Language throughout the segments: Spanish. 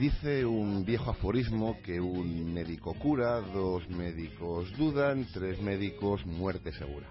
Dice un viejo aforismo que un médico cura, dos médicos dudan, tres médicos muerte segura.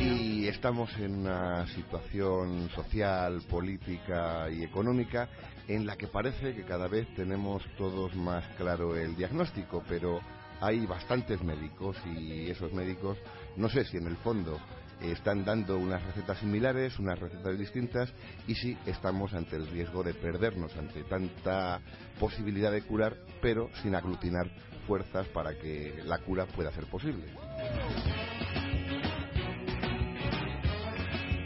Y estamos en una situación social, política y económica en la que parece que cada vez tenemos todos más claro el diagnóstico, pero hay bastantes médicos y esos médicos, no sé si en el fondo están dando unas recetas similares, unas recetas distintas, y si estamos ante el riesgo de perdernos ante tanta posibilidad de curar, pero sin aglutinar fuerzas para que la cura pueda ser posible.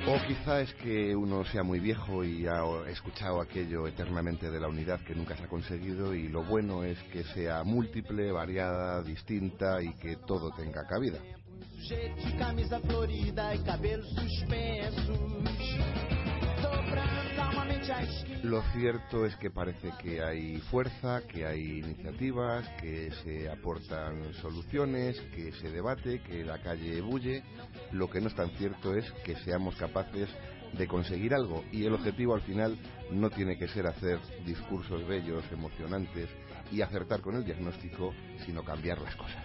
O quizá es que uno sea muy viejo y ha escuchado aquello eternamente de la unidad que nunca se ha conseguido y lo bueno es que sea múltiple, variada, distinta y que todo tenga cabida. Sujeito de camisa florida e cabelos suspensos. Lo cierto es que parece que hay fuerza, que hay iniciativas, que se aportan soluciones, que se debate, que la calle bulle. Lo que no es tan cierto es que seamos capaces de conseguir algo y el objetivo al final no tiene que ser hacer discursos bellos, emocionantes y acertar con el diagnóstico, sino cambiar las cosas.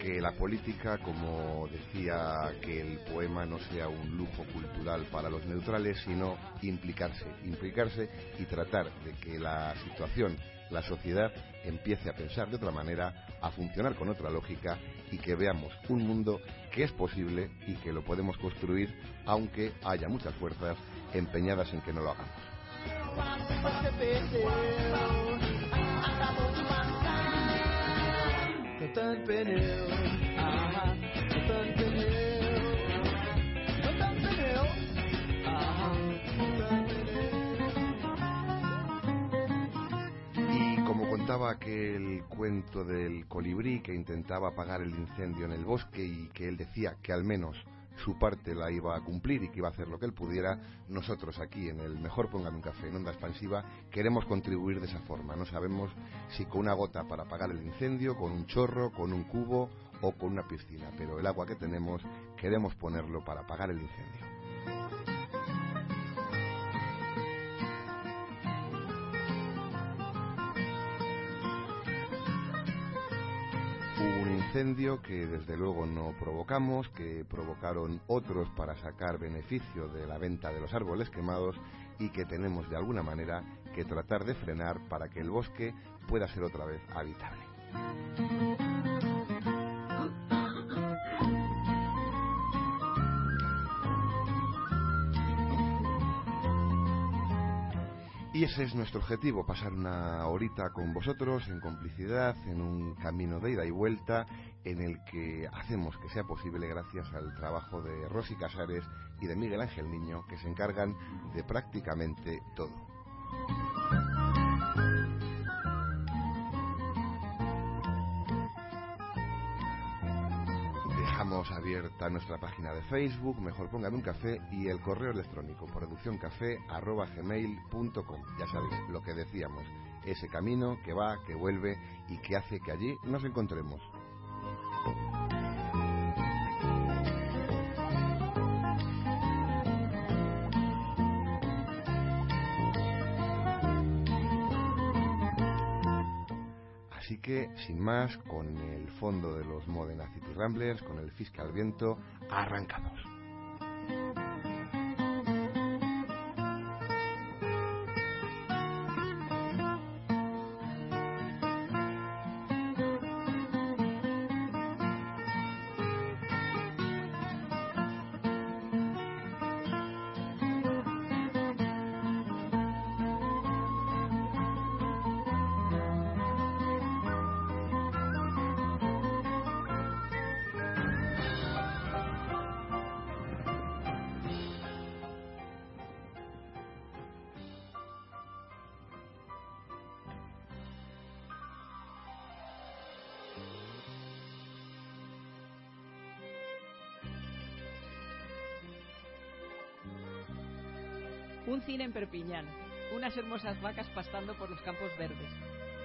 Que la política, como decía, que el poema no sea un lujo cultural para los neutrales, sino implicarse, implicarse y tratar de que la situación, la sociedad, empiece a pensar de otra manera, a funcionar con otra lógica y que veamos un mundo que es posible y que lo podemos construir, aunque haya muchas fuerzas empeñadas en que no lo hagamos. Y como contaba aquel cuento del colibrí que intentaba apagar el incendio en el bosque y que él decía que al menos su parte la iba a cumplir y que iba a hacer lo que él pudiera, nosotros aquí en el Mejor Póngame un Café en Onda Expansiva queremos contribuir de esa forma. No sabemos si con una gota para apagar el incendio, con un chorro, con un cubo o con una piscina, pero el agua que tenemos queremos ponerlo para apagar el incendio. Un incendio que desde luego no provocamos, que provocaron otros para sacar beneficio de la venta de los árboles quemados y que tenemos de alguna manera que tratar de frenar para que el bosque pueda ser otra vez habitable. Ese es nuestro objetivo, pasar una horita con vosotros en complicidad, en un camino de ida y vuelta, en el que hacemos que sea posible gracias al trabajo de Rosy Casares y de Miguel Ángel Niño, que se encargan de prácticamente todo. Dejamos abierta nuestra página de Facebook, mejor póngame un café y el correo electrónico produccioncafé@gmail.com. Ya sabéis lo que decíamos, ese camino que va, que vuelve y que hace que allí nos encontremos. Que, sin más, con el fondo de los Modena City Ramblers, con el Fiscal Viento, arrancamos. Un cine en Perpiñán, unas hermosas vacas pastando por los campos verdes,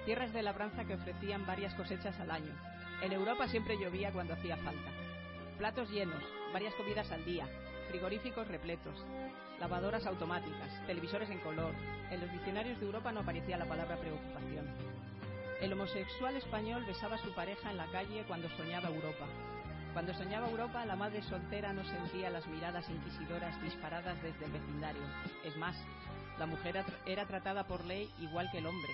tierras de labranza que ofrecían varias cosechas al año. En Europa siempre llovía cuando hacía falta. Platos llenos, varias comidas al día, frigoríficos repletos, lavadoras automáticas, televisores en color. En los diccionarios de Europa no aparecía la palabra preocupación. El homosexual español besaba a su pareja en la calle cuando soñaba Europa. Cuando soñaba Europa, la madre soltera no sentía las miradas inquisidoras disparadas desde el vecindario. Es más, la mujer era tratada por ley igual que el hombre.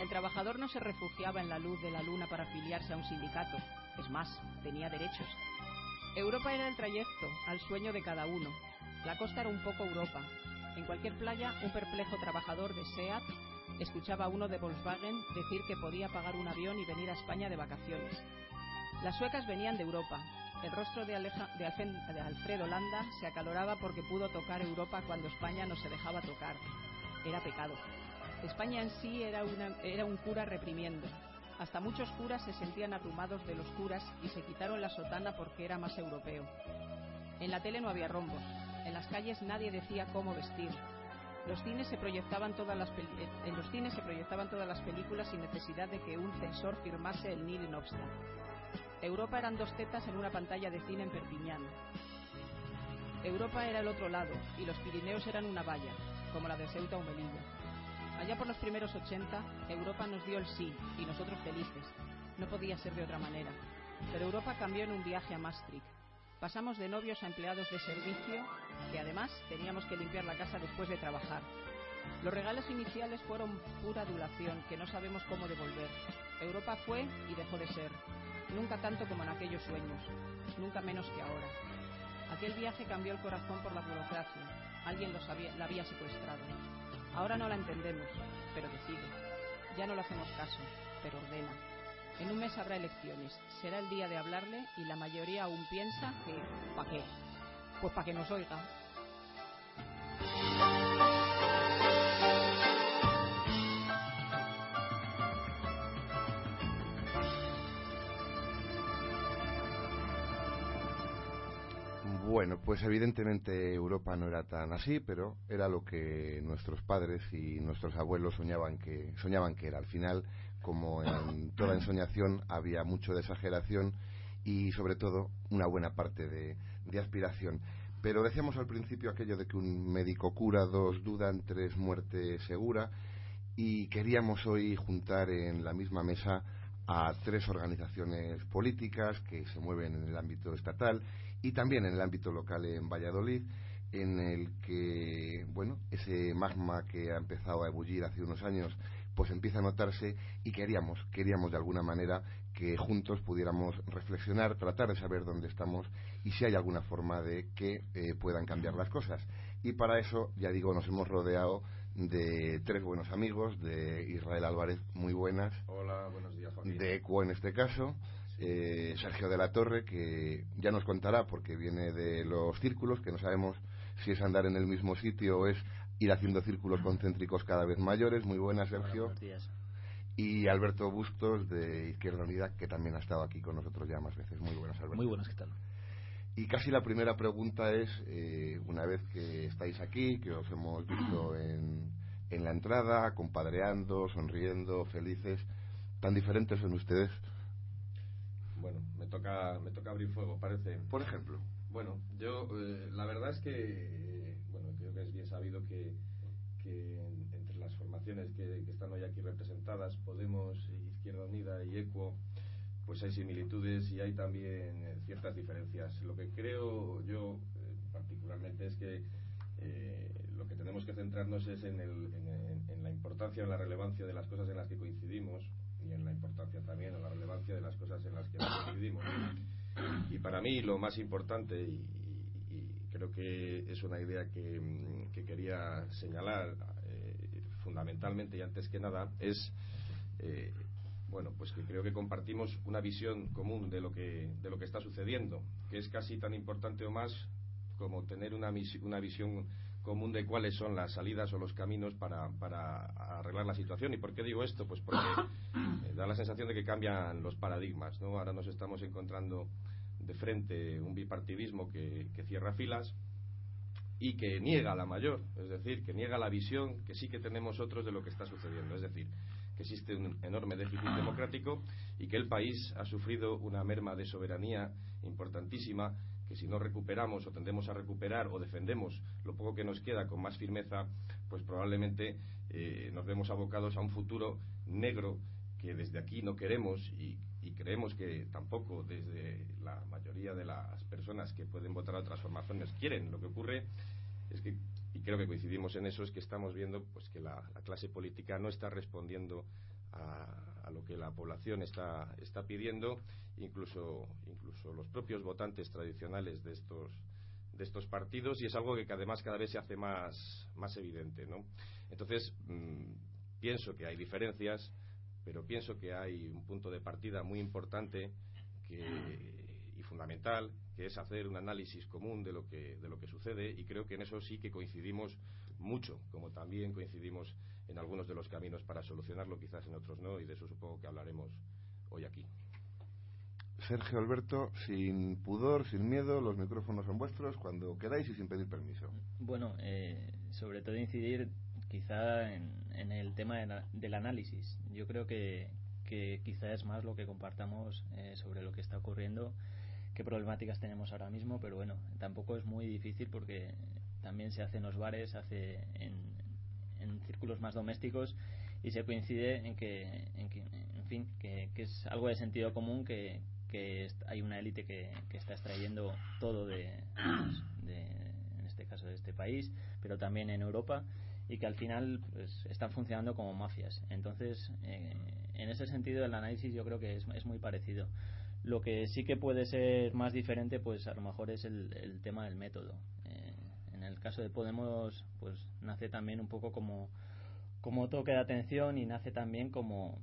El trabajador no se refugiaba en la luz de la luna para afiliarse a un sindicato. Es más, tenía derechos. Europa era el trayecto al sueño de cada uno. La costa era un poco Europa. En cualquier playa, un perplejo trabajador de SEAT escuchaba a uno de Volkswagen decir que podía pagar un avión y venir a España de vacaciones. Las suecas venían de Europa. El rostro de, Alfredo Landa se acaloraba porque pudo tocar Europa cuando España no se dejaba tocar. Era pecado. España en sí era, un cura reprimiendo. Hasta muchos curas se sentían abrumados de los curas y se quitaron la sotana porque era más europeo. En la tele no había rombos. En las calles nadie decía cómo vestir. Los cines se proyectaban todas las en los cines se proyectaban todas las películas sin necesidad de que un censor firmase el nil in. Europa eran dos tetas en una pantalla de cine en Perpiñán. Europa era el otro lado y los Pirineos eran una valla, como la de Ceuta o Melilla. Allá por los primeros 80, Europa nos dio el sí y nosotros felices. No podía ser de otra manera. Pero Europa cambió en un viaje a Maastricht. Pasamos de novios a empleados de servicio, que además teníamos que limpiar la casa después de trabajar. Los regalos iniciales fueron pura adulación, que no sabemos cómo devolver. Europa fue y dejó de ser. Nunca tanto como en aquellos sueños, nunca menos que ahora. Aquel viaje cambió el corazón por la burocracia. Alguien lo sabía, la había secuestrado. Ahora no la entendemos, pero decide. Ya no le hacemos caso, pero ordena. En un mes habrá elecciones. Será el día de hablarle y la mayoría aún piensa que ¿para qué? Pues para que nos oiga. Bueno, pues evidentemente Europa no era tan así, pero era lo que nuestros padres y nuestros abuelos soñaban que soñaban que era. Al final, como en toda ensoñación, había mucho de exageración y sobre todo una buena parte de, de aspiración. Pero decíamos al principio aquello de que un médico cura, dos dudan, tres muerte segura y queríamos hoy juntar en la misma mesa a tres organizaciones políticas que se mueven en el ámbito estatal y también en el ámbito local en Valladolid, en el que, bueno, ese magma que ha empezado a ebullir hace unos años, pues empieza a notarse y queríamos, queríamos de alguna manera que juntos pudiéramos reflexionar, tratar de saber dónde estamos y si hay alguna forma de que eh, puedan cambiar las cosas. Y para eso, ya digo, nos hemos rodeado de tres buenos amigos, de Israel Álvarez, muy buenas. Hola, buenos días, De ECUO en este caso eh, Sergio de la Torre, que ya nos contará porque viene de los círculos, que no sabemos si es andar en el mismo sitio o es ir haciendo círculos concéntricos cada vez mayores. Muy buenas, Sergio. Y Alberto Bustos de Izquierda Unida, que también ha estado aquí con nosotros ya más veces. Muy buenas, Alberto. Muy buenas, ¿qué tal? Y casi la primera pregunta es, eh, una vez que estáis aquí, que os hemos visto en, en la entrada, compadreando, sonriendo, felices, ¿tan diferentes son ustedes? Bueno, me toca, me toca abrir fuego, parece. Por ejemplo. Bueno, yo, eh, la verdad es que, bueno, creo que es bien sabido que, entre las formaciones que, están hoy aquí representadas, Podemos, Izquierda Unida y ECUO, pues hay similitudes y hay también eh, ciertas diferencias. Lo que creo yo eh, particularmente es que lo que tenemos que centrarnos es en, el, en, la importancia, en la relevancia de las cosas en las que coincidimos en la importancia también, en la relevancia de las cosas en las que nos coincidimos. Y para mí lo más importante, y, creo que es una idea que, mm, quería señalar eh, fundamentalmente y antes que nada, es eh, bueno, pues que creo que compartimos una visión común de lo que de lo que está sucediendo, que es casi tan importante o más como tener una, una visión común de cuáles son las salidas o los caminos para, para arreglar la situación. ¿Y por qué digo esto? Pues porque eh, da la sensación de que cambian los paradigmas. ¿no? Ahora nos estamos encontrando de frente un bipartidismo que, cierra filas y que niega la mayor, es decir, que niega la visión que sí que tenemos otros de lo que está sucediendo. Es decir, que existe un enorme déficit democrático y que el país ha sufrido una merma de soberanía importantísima que si no recuperamos o tendemos a recuperar o defendemos lo poco que nos queda con más firmeza, pues probablemente eh, nos vemos abocados a un futuro negro que desde aquí no queremos y, creemos que tampoco desde la mayoría de las personas que pueden votar a transformaciones quieren. Lo que ocurre es que, y creo que coincidimos en eso, es que estamos viendo pues que la, clase política no está respondiendo a, lo que la población está, está pidiendo, incluso, incluso los propios votantes tradicionales de estos de estos partidos y es algo que además cada vez se hace más, más evidente. ¿no? Entonces, mm, pienso que hay diferencias, pero pienso que hay un punto de partida muy importante y fundamental, que es hacer un análisis común de lo, que, de lo que sucede y creo que en eso sí que coincidimos mucho, como también coincidimos en algunos de los caminos para solucionarlo, quizás en otros no, y de eso supongo que hablaremos hoy aquí. Sergio Alberto, sin pudor, sin miedo, los micrófonos son vuestros cuando queráis y sin pedir permiso. Bueno, eh, sobre todo incidir quizá en, el tema del análisis. Yo creo que, que, quizá es más lo que compartamos eh, sobre lo que está ocurriendo, qué problemáticas tenemos ahora mismo, pero bueno, tampoco es muy difícil porque también se hace en los bares, se hace en, en círculos más domésticos y se coincide en que, en, que, en fin, que, que es algo de sentido común que, que hay una élite que, está extrayendo todo de, en este caso de este país, pero también en Europa y que al final pues, están funcionando como mafias. Entonces, eh, en ese sentido, el análisis yo creo que es, es, muy parecido. Lo que sí que puede ser más diferente, pues a lo mejor es el tema del método. En el caso de Podemos, pues nace también un poco como, como toque de atención y nace también como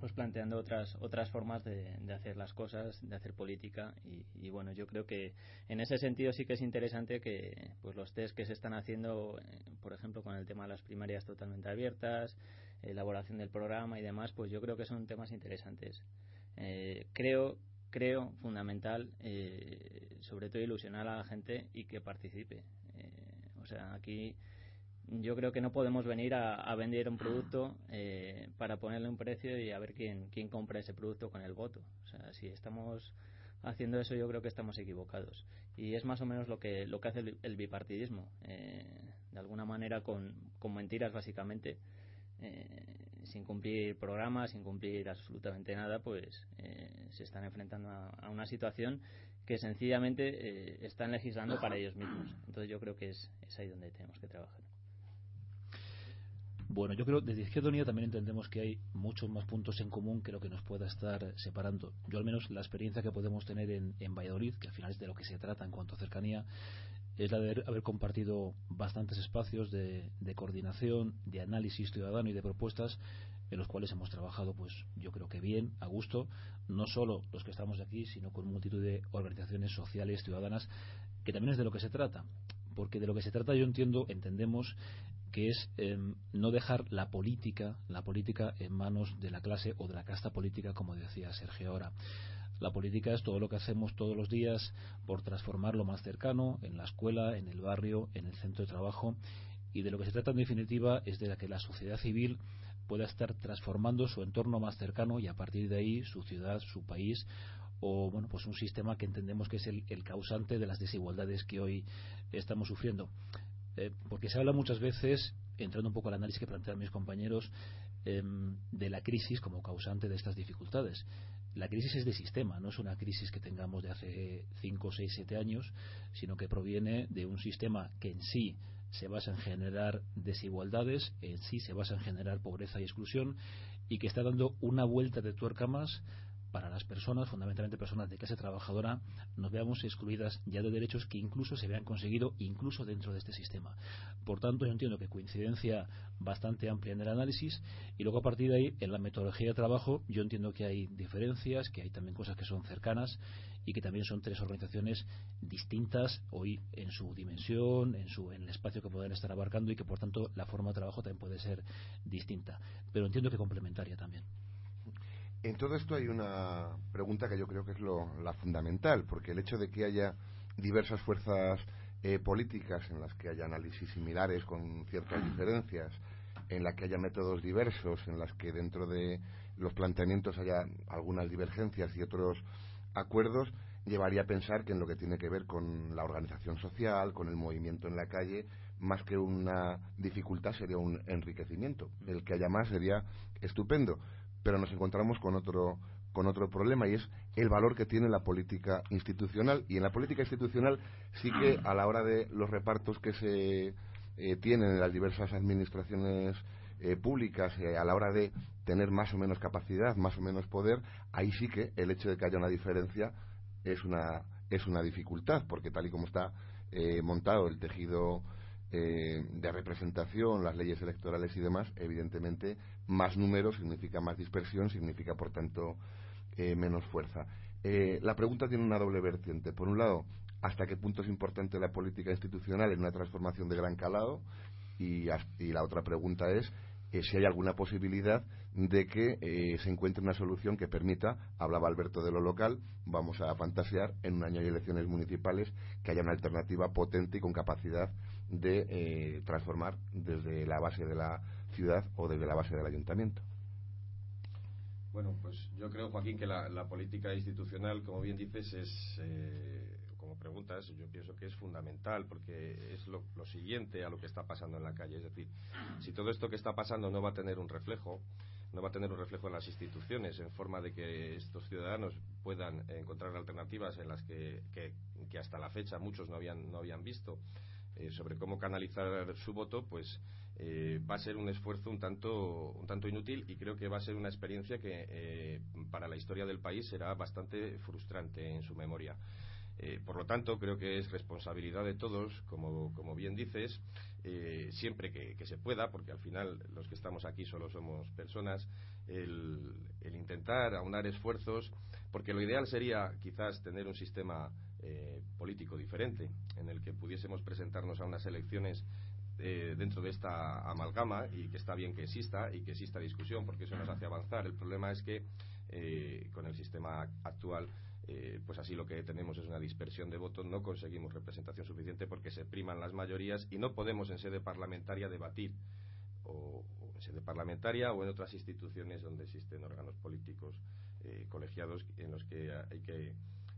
pues planteando otras otras formas de, hacer las cosas de hacer política. Y, bueno yo creo que en ese sentido sí que es interesante que pues los test que se están haciendo eh, por ejemplo con el tema de las primarias totalmente abiertas elaboración del programa y demás pues yo creo que son temas interesantes. Eh, creo creo fundamental eh, sobre todo ilusionar a la gente y que participe o sea aquí yo creo que no podemos venir a, vender un producto eh, para ponerle un precio y a ver quién, quién compra ese producto con el voto. O sea, si estamos haciendo eso, yo creo que estamos equivocados. Y es más o menos lo que, lo que hace el, bipartidismo. Eh, de alguna manera, con, con mentiras, básicamente, eh, sin cumplir programas, sin cumplir absolutamente nada, pues se están enfrentando a, una situación que sencillamente están legislando para ellos mismos. Entonces, yo creo que es, es ahí donde tenemos que trabajar. Bueno, yo creo desde Izquierda Unida también entendemos que hay muchos más puntos en común que lo que nos pueda estar separando. Yo al menos la experiencia que podemos tener en, Valladolid, que al final es de lo que se trata en cuanto a cercanía, es la de haber compartido bastantes espacios de, coordinación, de análisis ciudadano y de propuestas en los cuales hemos trabajado, pues yo creo que bien, a gusto, no solo los que estamos aquí, sino con multitud de organizaciones sociales, ciudadanas, que también es de lo que se trata. Porque de lo que se trata, yo entiendo, entendemos, que es em, no dejar la política, la política en manos de la clase o de la casta política, como decía Sergio ahora. La política es todo lo que hacemos todos los días por transformar lo más cercano, en la escuela, en el barrio, en el centro de trabajo, y de lo que se trata en definitiva es de que la sociedad civil pueda estar transformando su entorno más cercano y a partir de ahí su ciudad, su país o bueno pues un sistema que entendemos que es el causante de las desigualdades que hoy estamos sufriendo. Eh, porque se habla muchas veces, entrando un poco al análisis que plantean mis compañeros, em, de la crisis como causante de estas dificultades. La crisis es de sistema, no es una crisis que tengamos de hace 5, 6, 7 años, sino que proviene de un sistema que en sí se basa en generar desigualdades, en sí se basa en generar pobreza y exclusión, y que está dando una vuelta de tuerca más para las personas, fundamentalmente personas de clase trabajadora, nos veamos excluidas ya de derechos que incluso se vean conseguido incluso dentro de este sistema. Por tanto, yo entiendo que coincidencia bastante amplia en el análisis y luego a partir de ahí, en la metodología de trabajo, yo entiendo que hay diferencias, que hay también cosas que son cercanas y que también son tres organizaciones distintas hoy en su dimensión, en, su, en el espacio que pueden estar abarcando y que por tanto la forma de trabajo también puede ser distinta. Pero entiendo que complementaria también. En todo esto hay una pregunta que yo creo que es lo, la fundamental, porque el hecho de que haya diversas fuerzas eh, políticas en las que haya análisis similares con ciertas diferencias, en las que haya métodos diversos, en las que dentro de los planteamientos haya algunas divergencias y otros acuerdos, llevaría a pensar que en lo que tiene que ver con la organización social, con el movimiento en la calle, más que una dificultad sería un enriquecimiento. El que haya más sería estupendo, pero nos encontramos con otro con otro problema y es el valor que tiene la política institucional. Y en la política institucional sí que a la hora de los repartos que se eh, tienen en las diversas administraciones eh, públicas eh, a la hora de tener más o menos capacidad, más o menos poder, ahí sí que el hecho de que haya una diferencia es una es una dificultad porque tal y como está montado el tejido de representación, las leyes electorales y demás, evidentemente más números significa más dispersión, significa por tanto eh, menos fuerza. Eh, la pregunta tiene una doble vertiente. Por un lado, hasta qué punto es importante la política institucional en una transformación de gran calado y, la otra pregunta es eh, si hay alguna posibilidad de que se encuentre una solución que permita, hablaba Alberto de lo local, vamos a fantasear en un año de elecciones municipales que haya una alternativa potente y con capacidad de transformar desde la base de la ciudad o desde la base del ayuntamiento. Bueno, pues yo creo, Joaquín, que la, política institucional, como bien dices, es, eh, como preguntas, yo pienso que es fundamental, porque es lo, siguiente a lo que está pasando en la calle. Es decir, si todo esto que está pasando no va a tener un reflejo, no va a tener un reflejo en las instituciones, en forma de que estos ciudadanos puedan encontrar alternativas en las que, hasta la fecha muchos no habían, no habían visto, eh, sobre cómo canalizar su voto, pues eh, va a ser un esfuerzo un tanto, un tanto inútil y creo que va a ser una experiencia que eh, para la historia del país será bastante frustrante en su memoria. Eh, por lo tanto, creo que es responsabilidad de todos, como, como bien dices, siempre que, se pueda, porque al final los que estamos aquí solo somos personas, el, el intentar aunar esfuerzos, porque lo ideal sería quizás tener un sistema político diferente, en el que pudiésemos presentarnos a unas elecciones eh, dentro de esta amalgama y que está bien que exista y que exista discusión porque eso nos hace avanzar. El problema es que eh, con el sistema actual eh, pues así lo que tenemos es una dispersión de votos, no conseguimos representación suficiente porque se priman las mayorías y no podemos en sede parlamentaria debatir o, en sede parlamentaria o en otras instituciones donde existen órganos políticos colegiados en los que hay que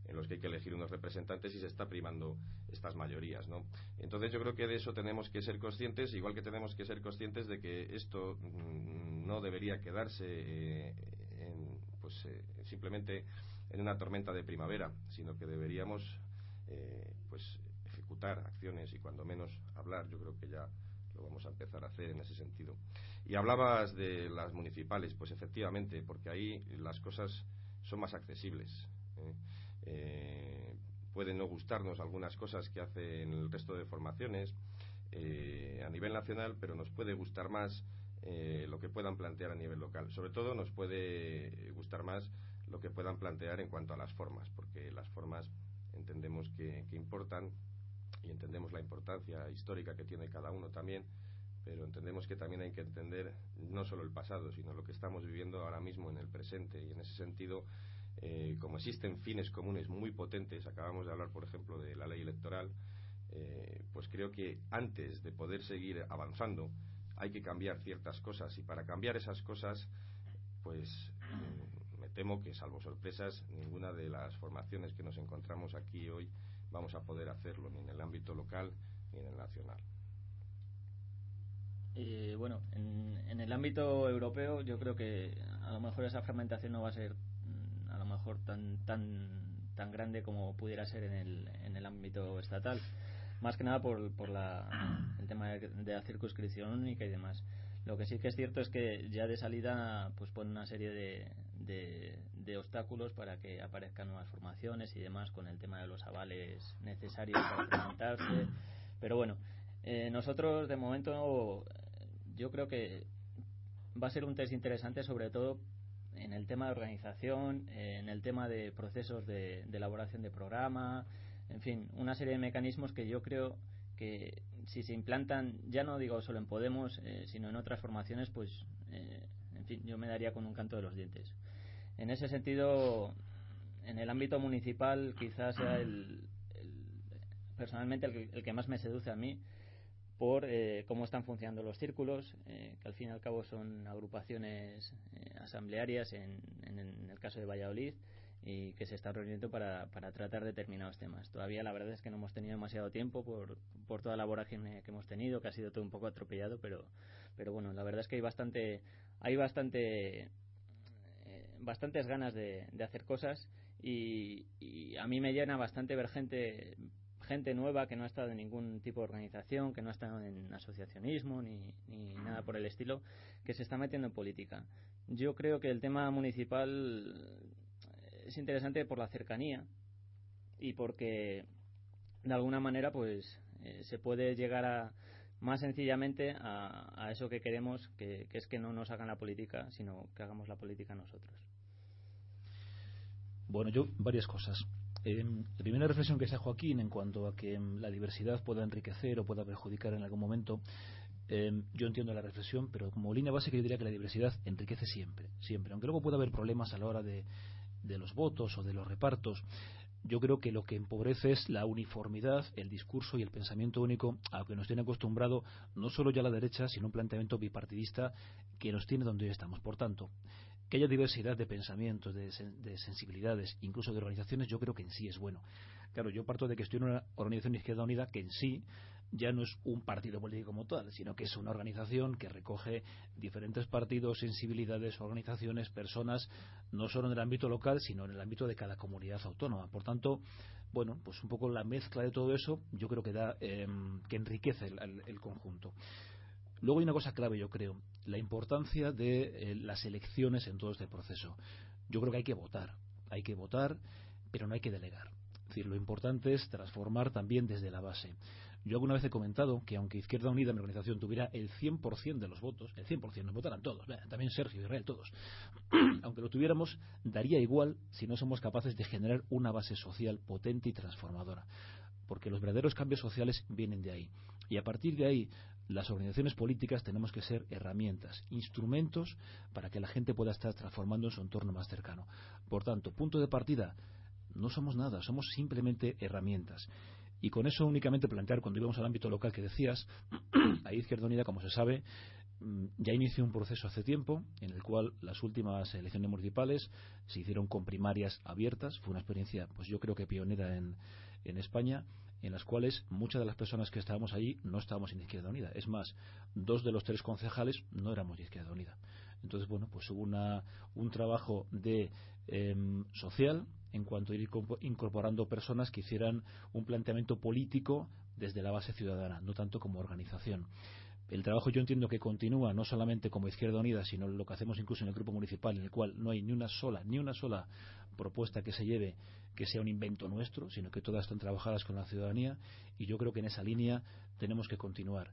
en los que hay que elegir unos representantes y se está primando estas mayorías, ¿no? Entonces yo creo que de eso tenemos que ser conscientes, igual que tenemos que ser conscientes de que esto mm, no debería quedarse eh, pues eh, simplemente en una tormenta de primavera, sino que deberíamos eh, pues ejecutar acciones y cuando menos hablar, yo creo que ya lo vamos a empezar a hacer en ese sentido. Y hablabas de las municipales, pues efectivamente, porque ahí las cosas son más accesibles. Pueden no gustarnos algunas cosas que hacen el resto de formaciones eh, a nivel nacional, pero nos puede gustar más eh, lo que puedan plantear a nivel local. Sobre todo nos puede gustar más lo que puedan plantear en cuanto a las formas, porque las formas entendemos que, que importan y entendemos la importancia histórica que tiene cada uno también, pero entendemos que también hay que entender no solo el pasado, sino lo que estamos viviendo ahora mismo en el presente y en ese sentido eh, como existen fines comunes muy potentes, acabamos de hablar, por ejemplo, de la ley electoral, eh, pues creo que antes de poder seguir avanzando hay que cambiar ciertas cosas y para cambiar esas cosas, pues mm, me temo que, salvo sorpresas, ninguna de las formaciones que nos encontramos aquí hoy vamos a poder hacerlo, ni en el ámbito local ni en el nacional. Eh, bueno, en, el ámbito europeo yo creo que a lo mejor esa fragmentación no va a ser mejor tan, tan, tan grande como pudiera ser en el, en el ámbito estatal. Más que nada por, por la, el tema de, la circunscripción única y demás. Lo que sí que es cierto es que ya de salida pues pone una serie de, de, obstáculos para que aparezcan nuevas formaciones y demás con el tema de los avales necesarios para presentarse. Pero bueno, eh, nosotros de momento yo creo que va a ser un test interesante sobre todo en el tema de organización, en el tema de procesos de, elaboración de programa, en fin, una serie de mecanismos que yo creo que si se implantan, ya no digo solo en Podemos, eh, sino en otras formaciones, pues, eh, en fin, yo me daría con un canto de los dientes. En ese sentido, en el ámbito municipal quizás sea el, personalmente el que, más me seduce a mí por eh, cómo están funcionando los círculos, eh, que al fin y al cabo son agrupaciones eh, asamblearias en, en, el caso de Valladolid y que se están reuniendo para, para tratar determinados temas. Todavía la verdad es que no hemos tenido demasiado tiempo por, por toda la vorágine que hemos tenido, que ha sido todo un poco atropellado, pero, pero bueno, la verdad es que hay bastante, hay bastante, bastantes ganas de, de hacer cosas y, y, a mí me llena bastante ver gente gente nueva que no ha estado en ningún tipo de organización, que no ha estado en asociacionismo ni, nada por el estilo, que se está metiendo en política. Yo creo que el tema municipal es interesante por la cercanía y porque de alguna manera pues eh, se puede llegar a más sencillamente a, eso que queremos que, que, es que no nos hagan la política sino que hagamos la política nosotros bueno yo varias cosas la primera reflexión que hace Joaquín en cuanto a que mm, la diversidad pueda enriquecer o pueda perjudicar en algún momento, eh, yo entiendo la reflexión, pero como línea básica yo diría que la diversidad enriquece siempre, siempre. Aunque luego pueda haber problemas a la hora de los votos o de los repartos, yo creo que lo que empobrece es la uniformidad, el discurso y el pensamiento único a lo que nos tiene acostumbrado no solo ya la derecha, sino un planteamiento bipartidista que nos tiene donde hoy estamos. Por tanto, que haya diversidad de pensamientos, de, sensibilidades, incluso de organizaciones, yo creo que en sí es bueno. Claro, yo parto de que estoy en una organización Izquierda Unida que en sí ya no es un partido político como tal, sino que es una organización que recoge diferentes partidos, sensibilidades, organizaciones, personas, no solo en el ámbito local, sino en el ámbito de cada comunidad autónoma. Por tanto, bueno, pues un poco la mezcla de todo eso, yo creo que da, em, que enriquece el conjunto. Luego hay una cosa clave, yo creo, la importancia de eh, las elecciones en todo este proceso. Yo creo que hay que votar, hay que votar, pero no hay que delegar. Es decir, lo importante es transformar también desde la base. Yo alguna vez he comentado que aunque Izquierda Unida, mi organización, tuviera el 100% de los votos, el 100%, nos votaran todos, también Sergio, Israel, todos, aunque lo tuviéramos, daría igual si no somos capaces de generar una base social potente y transformadora. Porque los verdaderos cambios sociales vienen de ahí. Y a partir de ahí, las organizaciones políticas tenemos que ser herramientas, instrumentos para que la gente pueda estar transformando en su entorno más cercano. Por tanto, punto de partida, no somos nada, somos simplemente herramientas. Y con eso únicamente plantear, cuando íbamos al ámbito local que decías, ahí Izquierda Unida, como se sabe, mm, ya inició un proceso hace tiempo en el cual las últimas elecciones municipales se hicieron con primarias abiertas. Fue una experiencia, pues yo creo que pionera en, en España en las cuales muchas de las personas que estábamos allí no estábamos en Izquierda Unida. Es más, dos de los tres concejales no éramos de Izquierda Unida. Entonces, bueno, pues hubo una, un trabajo de em, social en cuanto a ir incorporando personas que hicieran un planteamiento político desde la base ciudadana, no tanto como organización el trabajo yo entiendo que continúa no solamente como Izquierda Unida, sino lo que hacemos incluso en el grupo municipal, en el cual no hay ni una sola, ni una sola propuesta que se lleve que sea un invento nuestro, sino que todas están trabajadas con la ciudadanía y yo creo que en esa línea tenemos que continuar.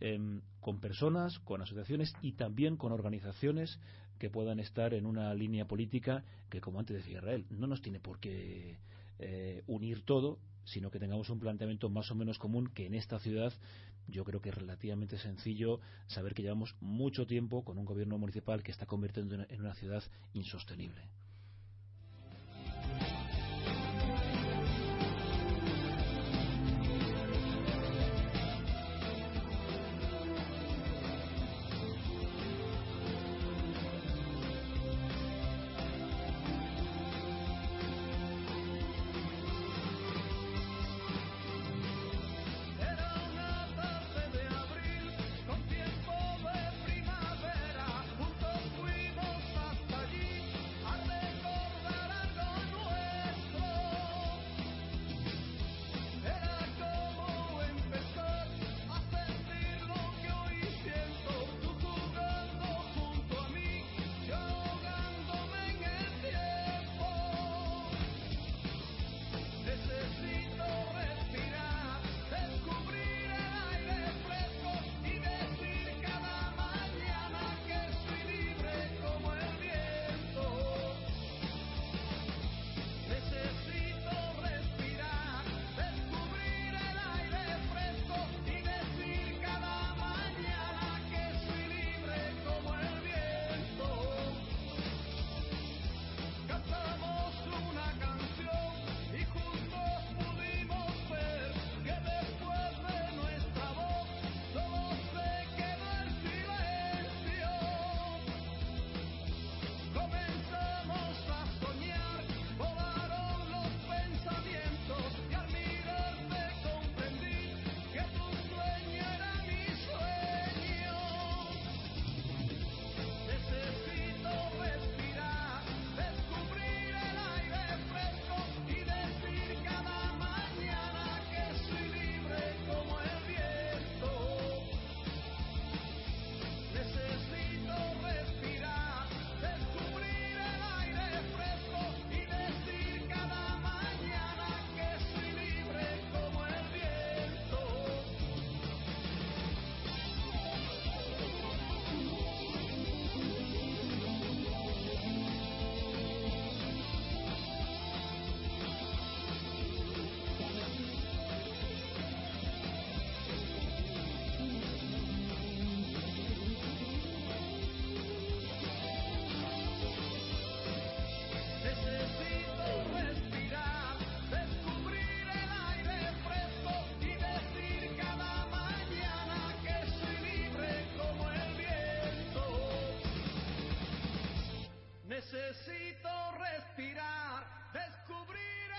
Em, con personas, con asociaciones y también con organizaciones que puedan estar en una línea política que, como antes decía Israel, no nos tiene por qué eh, unir todo, sino que tengamos un planteamiento más o menos común que en esta ciudad yo creo que es relativamente sencillo saber que llevamos mucho tiempo con un gobierno municipal que está convirtiendo en una ciudad insostenible.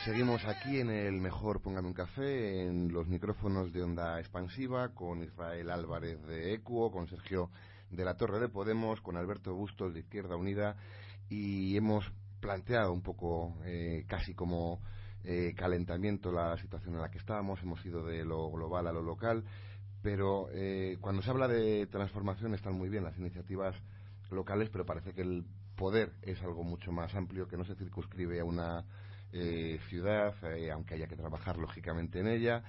Seguimos aquí en el mejor Póngame un café, en los micrófonos de onda expansiva, con Israel Álvarez de Ecuo, con Sergio de la Torre de Podemos, con Alberto Bustos de Izquierda Unida, y hemos planteado un poco, eh, casi como eh, calentamiento, la situación en la que estábamos, hemos ido de lo global a lo local, pero eh, cuando se habla de transformación están muy bien las iniciativas locales, pero parece que el poder es algo mucho más amplio que no se circunscribe a una eh, ciudad, eh, aunque haya que trabajar lógicamente en ella,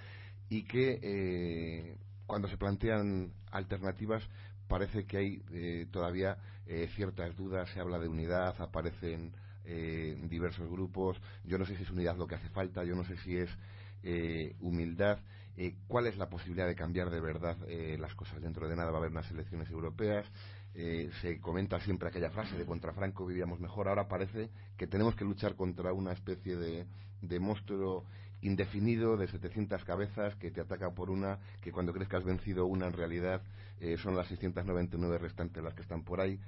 y que eh, cuando se plantean alternativas parece que hay todavía ciertas dudas, se habla de unidad, aparecen diversos grupos, yo no sé si es unidad lo que hace falta, yo no sé si es humildad, cuál es la posibilidad de cambiar de verdad las cosas. Dentro de nada va a haber unas elecciones europeas, eh, se comenta siempre aquella frase de contra Franco vivíamos mejor. Ahora parece que tenemos que luchar contra una especie de, de monstruo indefinido de 700 cabezas que te ataca por una, que cuando crees que has vencido una en realidad eh, son las 699 restantes las que están por ahí.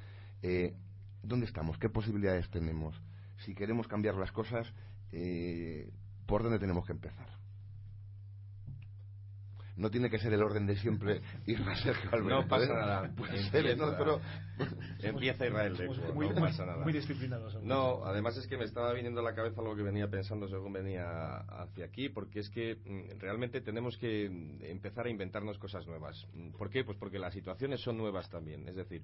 Eh, ¿Dónde estamos? ¿Qué posibilidades tenemos? Si queremos cambiar las cosas, ¿por dónde tenemos que empezar? No tiene que ser el orden de siempre Israel Sergio Alberto. No pasa nada. Empieza Israel de muy, no pasa nada. Muy disciplinados. No, además es que me estaba viniendo a la cabeza algo que venía pensando según venía hacia aquí, porque es que mm, realmente tenemos que mm, empezar a inventarnos cosas nuevas. ¿Por qué? Pues porque las situaciones son nuevas también. Es decir,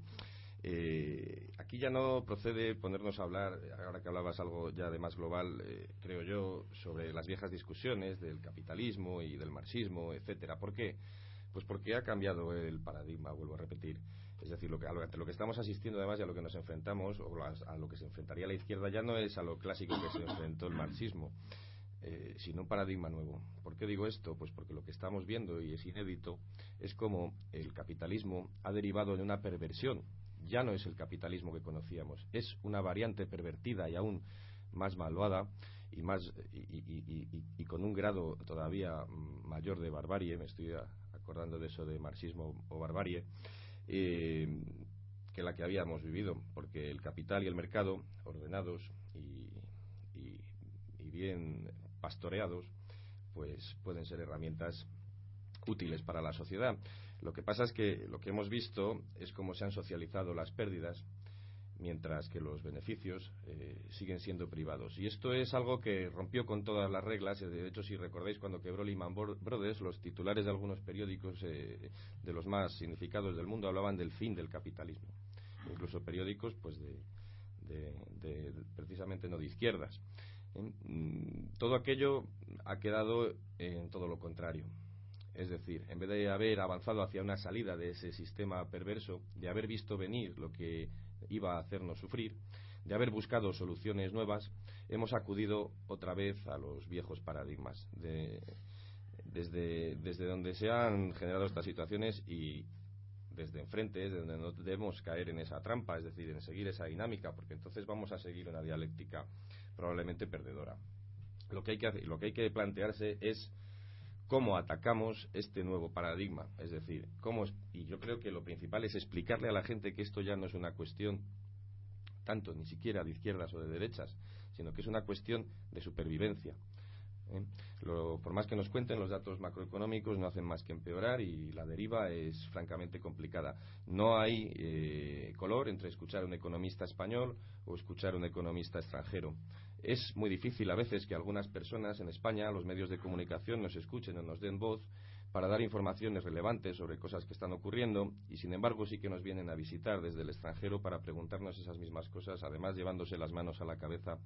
eh, aquí ya no procede ponernos a hablar, ahora que hablabas algo ya de más global, eh, creo yo, sobre las viejas discusiones del capitalismo y del marxismo, etcétera. ¿Por qué? Pues porque ha cambiado el paradigma, vuelvo a repetir. Es decir, lo que, a lo, que estamos asistiendo además y a lo que nos enfrentamos, o a lo que se enfrentaría la izquierda, ya no es a lo clásico que se enfrentó el marxismo, eh, sino un paradigma nuevo. ¿Por qué digo esto? Pues porque lo que estamos viendo, y es inédito, es como el capitalismo ha derivado en una perversión ya no es el capitalismo que conocíamos, es una variante pervertida y aún más malvada y más y, con un grado todavía mayor de barbarie, me estoy acordando de eso de marxismo o barbarie, eh, que la que habíamos vivido, porque el capital y el mercado, ordenados y, y bien pastoreados, pues pueden ser herramientas útiles para la sociedad. Lo que pasa es que lo que hemos visto es cómo se han socializado las pérdidas mientras que los beneficios eh, siguen siendo privados. Y esto es algo que rompió con todas las reglas. De hecho, si recordáis cuando quebró Lehman Brothers, los titulares de algunos periódicos eh, de los más significados del mundo hablaban del fin del capitalismo. Incluso periódicos, pues, de, precisamente no de izquierdas. ¿eh? Mm, todo aquello ha quedado en todo lo contrario. Es decir, en vez de haber avanzado hacia una salida de ese sistema perverso, de haber visto venir lo que iba a hacernos sufrir, de haber buscado soluciones nuevas, hemos acudido otra vez a los viejos paradigmas. desde, desde donde se han generado estas situaciones y desde enfrente es donde no debemos caer en esa trampa, es decir, en seguir esa dinámica, porque entonces vamos a seguir una dialéctica probablemente perdedora. Lo que hay que, lo que, hay que plantearse es cómo atacamos este nuevo paradigma. Es decir, cómo, y yo creo que lo principal es explicarle a la gente que esto ya no es una cuestión tanto ni siquiera de izquierdas o de derechas, sino que es una cuestión de supervivencia. ¿eh? por más que nos cuenten, los datos macroeconómicos no hacen más que empeorar y la deriva es francamente complicada. No hay eh, color entre escuchar a un economista español o escuchar a un economista extranjero. Es muy difícil a veces que algunas personas en España, los medios de comunicación, nos escuchen o nos den voz para dar informaciones relevantes sobre cosas que están ocurriendo y sin embargo sí que nos vienen a visitar desde el extranjero para preguntarnos esas mismas cosas, además llevándose las manos a la cabeza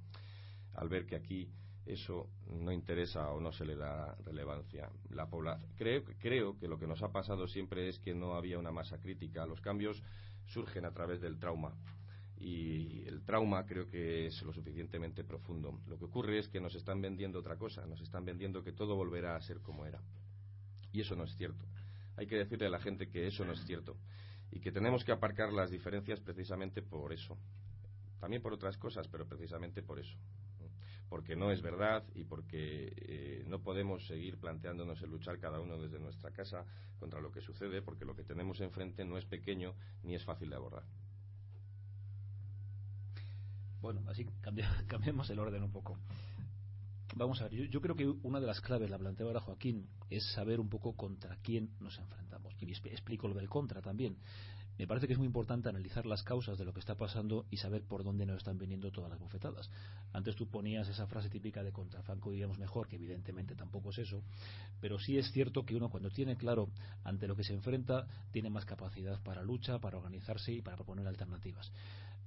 al ver que aquí eso no interesa o no se le da relevancia. La creo, creo que lo que nos ha pasado siempre es que no había una masa crítica. Los cambios surgen a través del trauma y el trauma creo que es lo suficientemente profundo. Lo que ocurre es que nos están vendiendo otra cosa, nos están vendiendo que todo volverá a ser como era. Y eso no es cierto. Hay que decirle a la gente que eso no es cierto y que tenemos que aparcar las diferencias precisamente por eso. También por otras cosas, pero precisamente por eso. Porque no es verdad y porque eh, no podemos seguir planteándonos el luchar cada uno desde nuestra casa contra lo que sucede, porque lo que tenemos enfrente no es pequeño ni es fácil de abordar. Bueno, así cambiemos el orden un poco. Vamos a ver, yo, creo que una de las claves, la planteaba ahora Joaquín, es saber un poco contra quién nos enfrentamos. Y explico lo del contra también. Me parece que es muy importante analizar las causas de lo que está pasando y saber por dónde nos están viniendo todas las bofetadas. Antes tú ponías esa frase típica de contra Franco vivíamos mejor, que evidentemente tampoco es eso, pero sí es cierto que uno cuando tiene claro ante lo que se enfrenta, tiene más capacidad para lucha, para organizarse y para proponer alternativas.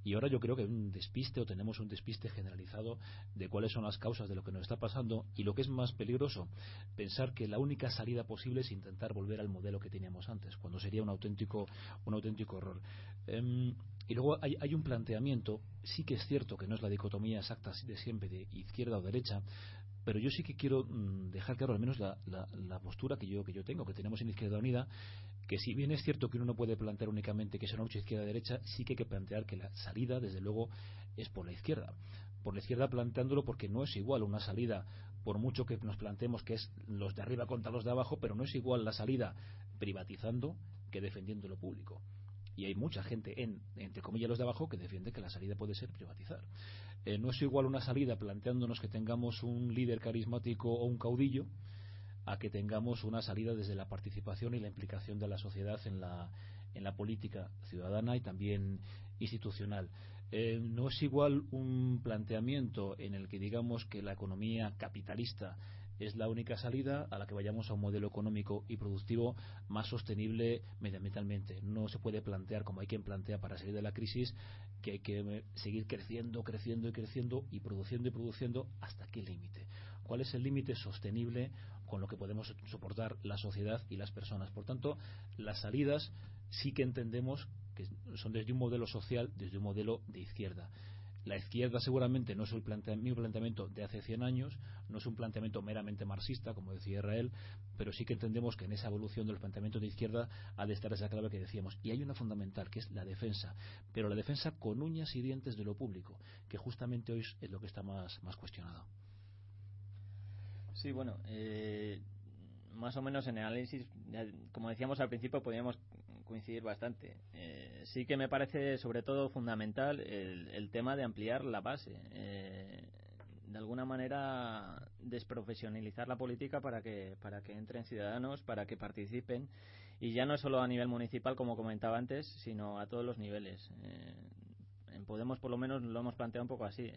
Y ahora yo creo que hay un despiste o tenemos un despiste generalizado de cuáles son las causas de lo que nos está pasando y lo que es más peligroso, pensar que la única salida posible es intentar volver al modelo que teníamos antes, cuando sería un auténtico, un auténtico error. Em, y luego hay, hay, un planteamiento, sí que es cierto que no es la dicotomía exacta de siempre de izquierda o derecha, pero yo sí que quiero mm, dejar claro al menos la, la, postura que yo, que yo tengo, que tenemos en Izquierda Unida, que si bien es cierto que uno no puede plantear únicamente que es una lucha izquierda-derecha, sí que hay que plantear que la salida, desde luego, es por la izquierda. Por la izquierda planteándolo porque no es igual una salida, por mucho que nos planteemos que es los de arriba contra los de abajo, pero no es igual la salida privatizando que defendiendo lo público. Y hay mucha gente, en, entre comillas los de abajo, que defiende que la salida puede ser privatizar. Eh, no es igual una salida planteándonos que tengamos un líder carismático o un caudillo, a que tengamos una salida desde la participación y la implicación de la sociedad en la, en la política ciudadana y también institucional. Eh, no es igual un planteamiento en el que digamos que la economía capitalista es la única salida a la que vayamos a un modelo económico y productivo más sostenible medioambientalmente. No se puede plantear, como hay quien plantea para salir de la crisis, que hay que seguir creciendo, creciendo y creciendo y produciendo y produciendo hasta qué límite. ¿Cuál es el límite sostenible con lo que podemos soportar la sociedad y las personas? Por tanto, las salidas sí que entendemos que son desde un modelo social, desde un modelo de izquierda. La izquierda seguramente no es el mismo planteamiento de hace 100 años, no es un planteamiento meramente marxista, como decía Israel, pero sí que entendemos que en esa evolución del planteamiento de izquierda ha de estar esa clave que decíamos. Y hay una fundamental, que es la defensa, pero la defensa con uñas y dientes de lo público, que justamente hoy es lo que está más, más cuestionado. Sí, bueno, eh, más o menos en el análisis, como decíamos al principio, podríamos coincidir bastante. Eh, sí que me parece sobre todo fundamental el, tema de ampliar la base. Eh, de alguna manera desprofesionalizar la política para que para que entren ciudadanos, para que participen y ya no solo a nivel municipal como comentaba antes, sino a todos los niveles. Eh, en Podemos por lo menos lo hemos planteado un poco así,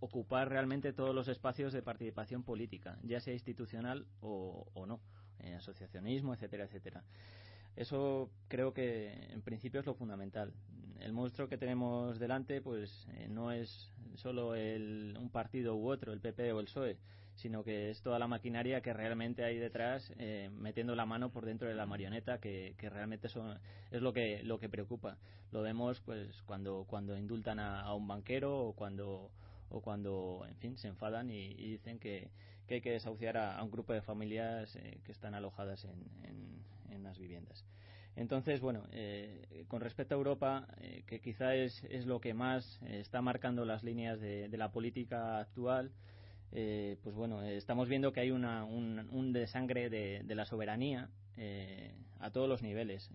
ocupar realmente todos los espacios de participación política, ya sea institucional o, o no, asociacionismo, etcétera, etcétera. Eso creo que en principio es lo fundamental. El monstruo que tenemos delante pues eh, no es solo un partido u otro, el PP o el PSOE, sino que es toda la maquinaria que realmente hay detrás eh, metiendo la mano por dentro de la marioneta que, realmente son, es lo que lo que preocupa. Lo vemos pues cuando cuando indultan a, un banquero o cuando o cuando en fin se enfadan y, dicen que, hay que desahuciar a, un grupo de familias eh, que están alojadas en las viviendas. Entonces, bueno, eh, con respecto a Europa, eh, que quizá es, es, lo que más eh, está marcando las líneas de, la política actual, pues bueno, estamos viendo que hay una, un, desangre de, la soberanía a todos los niveles.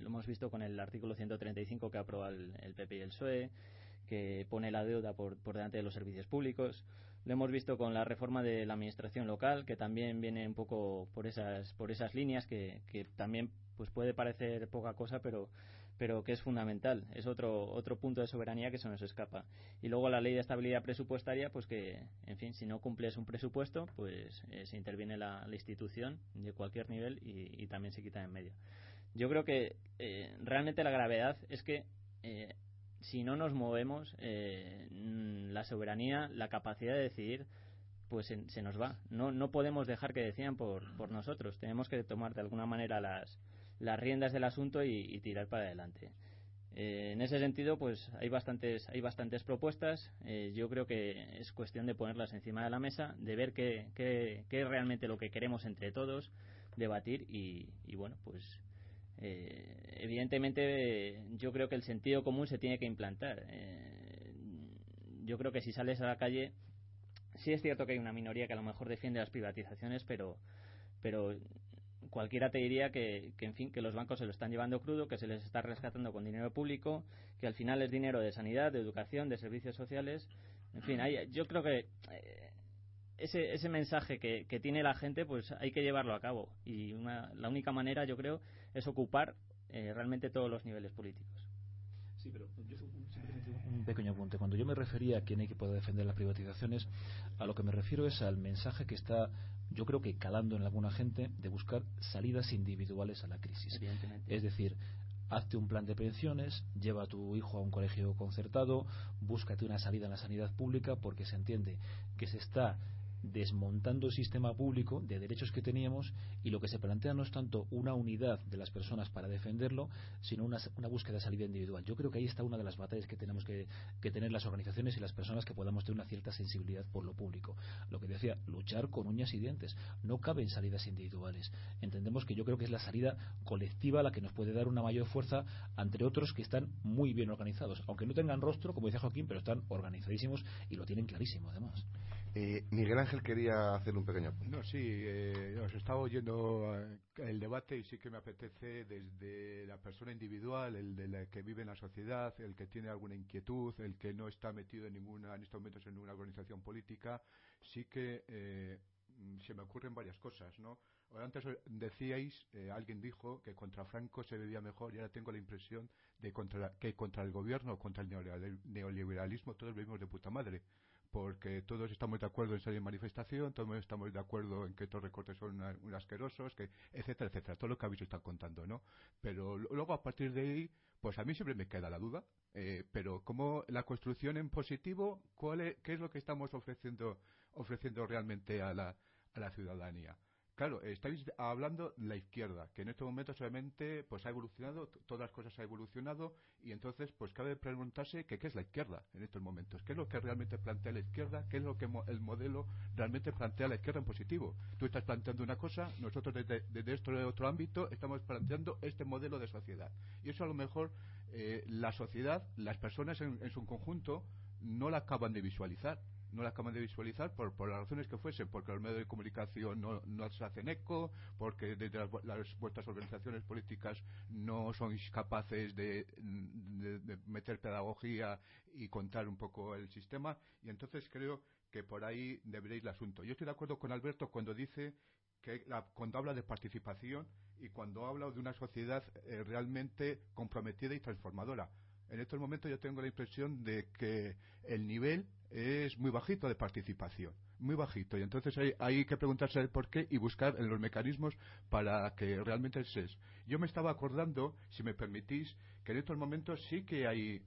lo hemos visto con el artículo 135 que aprueba el, el PP y el PSOE, que pone la deuda por, por delante de los servicios públicos. Lo hemos visto con la reforma de la administración local, que también viene un poco por esas, por esas líneas, que, que también pues puede parecer poca cosa, pero, pero que es fundamental. Es otro, otro punto de soberanía que se nos escapa. Y luego la ley de estabilidad presupuestaria, pues que, en fin, si no cumples un presupuesto, pues eh, se interviene la, institución de cualquier nivel y, también se quita en medio. Yo creo que eh, realmente la gravedad es que eh, si no nos movemos, eh, la soberanía, la capacidad de decidir, pues se, nos va. No, no podemos dejar que decidan por, por nosotros. Tenemos que tomar de alguna manera las, las riendas del asunto y, tirar para adelante. Eh, en ese sentido, pues hay bastantes, hay bastantes propuestas. Eh, yo creo que es cuestión de ponerlas encima de la mesa, de ver qué, qué, qué es realmente lo que queremos entre todos, debatir y, y bueno, pues eh, evidentemente yo creo que el sentido común se tiene que implantar. Eh, yo creo que si sales a la calle, sí es cierto que hay una minoría que a lo mejor defiende las privatizaciones, pero, pero cualquiera te diría que, en fin, que los bancos se lo están llevando crudo, que se les está rescatando con dinero público, que al final es dinero de sanidad, de educación, de servicios sociales. En fin, hay, yo creo que eh, ese, ese mensaje que, que, tiene la gente, pues hay que llevarlo a cabo. Y la única manera, yo creo, es ocupar eh, realmente todos los niveles políticos. Sí, pero yo, un, un pequeño apunte. Cuando yo me refería a quién hay que poder defender las privatizaciones, a lo que me refiero es al mensaje que está, yo creo que calando en alguna gente, de buscar salidas individuales a la crisis. Es decir, hazte un plan de pensiones, lleva a tu hijo a un colegio concertado, búscate una salida en la sanidad pública, porque se entiende que se está desmontando el sistema público de derechos que teníamos y lo que se plantea no es tanto una unidad de las personas para defenderlo, sino una, una búsqueda de salida individual. Yo creo que ahí está una de las batallas que tenemos que, que, tener las organizaciones y las personas que podamos tener una cierta sensibilidad por lo público. Lo que decía, luchar con uñas y dientes. No caben salidas individuales. Entendemos que yo creo que es la salida colectiva la que nos puede dar una mayor fuerza ante otros que están muy bien organizados, aunque no tengan rostro, como decía Joaquín, pero están organizadísimos y lo tienen clarísimo además. Eh, Miguel Ángel quería hacer un pequeño No, sí, eh, os estaba oyendo eh, el debate y sí que me apetece desde la persona individual, el de la que vive en la sociedad, el que tiene alguna inquietud, el que no está metido en ninguna, en estos momentos en ninguna organización política, sí que eh, se me ocurren varias cosas, ¿no? Antes decíais, eh, alguien dijo que contra Franco se vivía mejor y ahora tengo la impresión de contra, que contra el gobierno, contra el neoliberalismo, todos vivimos de puta madre porque todos estamos de acuerdo en salir en manifestación, todos estamos de acuerdo en que estos recortes son un asquerosos, que etcétera, etcétera, todo lo que habéis estado contando, ¿no? Pero luego a partir de ahí, pues a mí siempre me queda la duda, eh, pero ¿cómo la construcción en positivo, cuál es, qué es lo que estamos ofreciendo, ofreciendo realmente a la, a la ciudadanía? Claro, estáis hablando de la izquierda, que en este momento solamente pues ha evolucionado, todas las cosas ha evolucionado y entonces pues cabe preguntarse qué es la izquierda en estos momentos, qué es lo que realmente plantea la izquierda, qué es lo que el modelo realmente plantea la izquierda en positivo. Tú estás planteando una cosa, nosotros desde, desde este otro ámbito estamos planteando este modelo de sociedad. Y eso a lo mejor eh, la sociedad, las personas en, en su conjunto no la acaban de visualizar no la acaban de visualizar por, por las razones que fuesen, porque los medios de comunicación no, no se hacen eco, porque desde las, vuestras organizaciones políticas no son capaces de, de, de, meter pedagogía y contar un poco el sistema, y entonces creo que por ahí deberéis el asunto. Yo estoy de acuerdo con Alberto cuando dice que la, cuando habla de participación y cuando habla de una sociedad eh, realmente comprometida y transformadora en estos momentos yo tengo la impresión de que el nivel es muy bajito de participación, muy bajito. Y entonces hay, que preguntarse el por qué y buscar los mecanismos para que realmente se es. Yo me estaba acordando, si me permitís, que en estos momentos sí que hay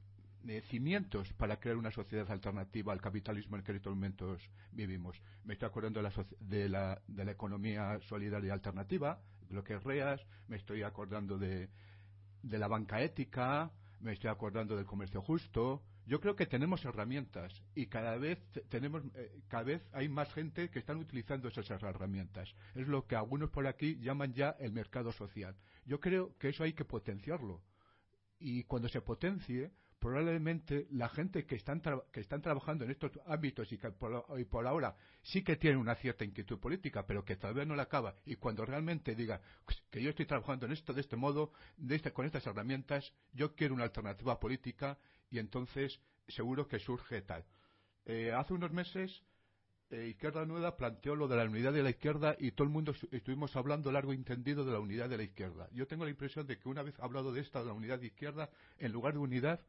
eh, cimientos para crear una sociedad alternativa al capitalismo en el que en estos momentos vivimos. Me estoy acordando de la, de de la economía solidaria alternativa, lo que es REAS, me estoy acordando de, de la banca ética, me estoy acordando del comercio justo. Yo creo que tenemos herramientas y cada vez tenemos, eh, cada vez hay más gente que están utilizando esas herramientas. Es lo que algunos por aquí llaman ya el mercado social. Yo creo que eso hay que potenciarlo. Y cuando se potencie, probablemente la gente que están, que están trabajando en estos ámbitos y que por, y por, ahora sí que tienen una cierta inquietud política, pero que todavía no la acaba, y cuando realmente diga pues, que yo estoy trabajando en esto de este modo, de este, con estas herramientas, yo quiero una alternativa política, y entonces seguro que surge tal. Eh, hace unos meses eh, Izquierda Nueva planteó lo de la unidad de la izquierda y todo el mundo estuvimos hablando largo y entendido de la unidad de la izquierda. Yo tengo la impresión de que una vez hablado de esta, de la unidad de izquierda, en lugar de unidad,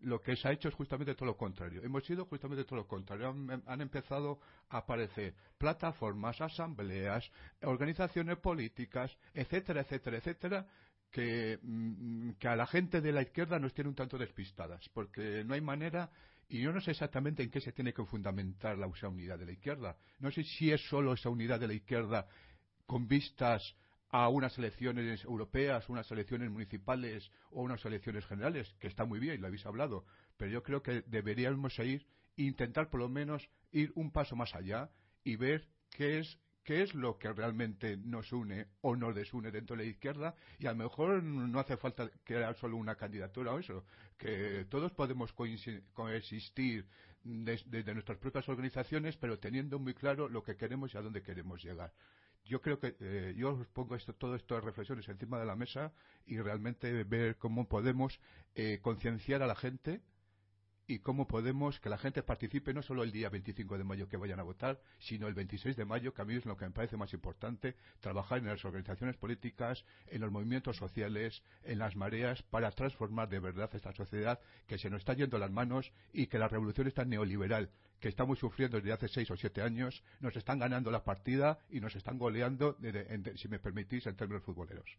lo que se ha hecho es justamente todo lo contrario. Hemos sido justamente todo lo contrario. Han, han, empezado a aparecer plataformas, asambleas, organizaciones políticas, etcétera, etcétera, etcétera, que, mm, que a la gente de la izquierda nos tiene un tanto despistadas, porque no hay manera, y yo no sé exactamente en qué se tiene que fundamentar la unidad de la izquierda. No sé si es solo esa unidad de la izquierda con vistas a unas elecciones europeas, unas elecciones municipales o unas elecciones generales, que está muy bien, lo habéis hablado, pero yo creo que deberíamos ir intentar por lo menos ir un paso más allá y ver qué es qué es lo que realmente nos une o nos desune dentro de la izquierda y a lo mejor no hace falta crear solo una candidatura o eso, que todos podemos coexistir desde nuestras propias organizaciones, pero teniendo muy claro lo que queremos y a dónde queremos llegar yo creo que eh, yo os pongo esto, todo esto de reflexiones encima de la mesa y realmente ver cómo podemos eh, concienciar a la gente y cómo podemos que la gente participe no solo el día 25 de mayo que vayan a votar, sino el 26 de mayo, que a mí es lo que me parece más importante, trabajar en las organizaciones políticas, en los movimientos sociales, en las mareas, para transformar de verdad esta sociedad que se nos está yendo las manos y que la revolución está neoliberal que estamos sufriendo desde hace seis o siete años, nos están ganando la partida y nos están goleando, si me permitís, en términos futboleros.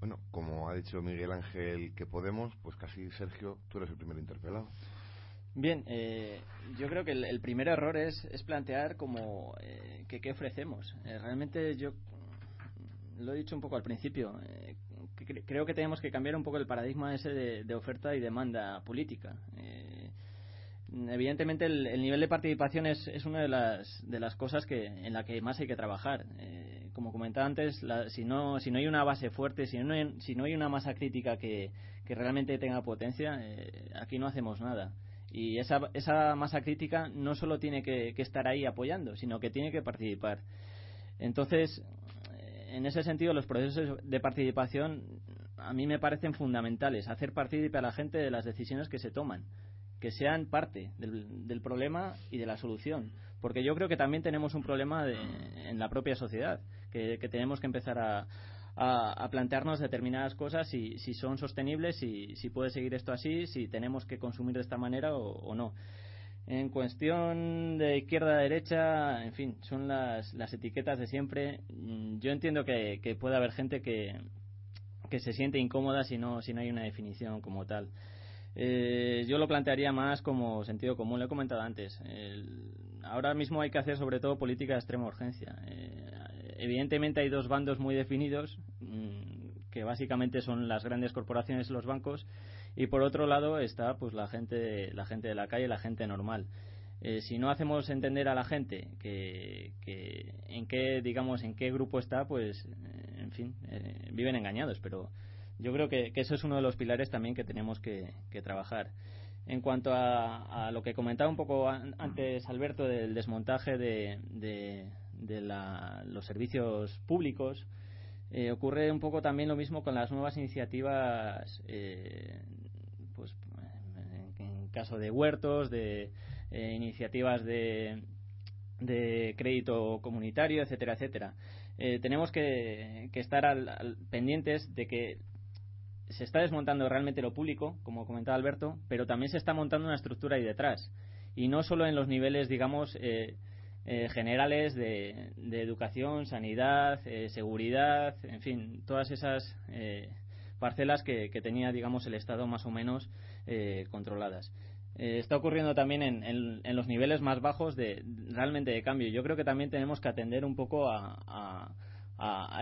Bueno, como ha dicho Miguel Ángel que podemos, pues casi Sergio, tú eres el primer interpelado. Bien, eh, yo creo que el, primer error es, es plantear como eh, que qué ofrecemos. Eh, realmente yo lo he dicho un poco al principio. creo que tenemos que cambiar un poco el paradigma ese de, oferta y demanda política. evidentemente el, nivel de participación es, es una de las, de las cosas que, en la que más hay que trabajar como comentaba antes, si, no, si no hay una base fuerte, si no hay, si no hay una masa crítica que, realmente tenga potencia, eh, aquí no hacemos nada. Y esa, esa masa crítica no solo tiene que, estar ahí apoyando, sino que tiene que participar. Entonces, eh, en ese sentido, los procesos de participación a mí me parecen fundamentales. Hacer partícipe a la gente de las decisiones que se toman, que sean parte del, del problema y de la solución. Porque yo creo que también tenemos un problema en la propia sociedad que, tenemos que empezar a, plantearnos determinadas cosas si, si son sostenibles, si, si puede seguir esto así, si tenemos que consumir de esta manera o, no. En cuestión de izquierda derecha, en fin, son las, las etiquetas de siempre. Mm, yo entiendo que, que puede haber gente que, que se siente incómoda si no, si no hay una definición como tal. Eh, yo lo plantearía más como sentido común, lo he comentado antes. ahora mismo hay que hacer sobre todo política de extrema urgencia. Eh, evidentemente hay dos bandos muy definidos, mm, que básicamente son las grandes corporaciones y los bancos, y por otro lado está pues la gente, la gente de la calle, la gente normal. Eh, si no hacemos entender a la gente que, en qué digamos en qué grupo está, pues eh, en fin eh, viven engañados. Pero yo creo que, eso es uno de los pilares también que tenemos que, trabajar. En cuanto a, lo que comentaba un poco antes Alberto del desmontaje de, de los servicios públicos. Eh, ocurre un poco también lo mismo con las nuevas iniciativas, eh, pues en, caso de huertos, de eh, iniciativas de, de crédito comunitario, etcétera, etcétera. tenemos que, estar al, pendientes de que se está desmontando realmente lo público, como comentaba Alberto, pero también se está montando una estructura ahí detrás. Y no solo en los niveles, digamos, eh, generales de, educación, sanidad, eh, seguridad, en fin, todas esas eh, parcelas que, tenía, digamos, el Estado más o menos controladas. está ocurriendo también en, los niveles más bajos de realmente de cambio. Yo creo que también tenemos que atender un poco a,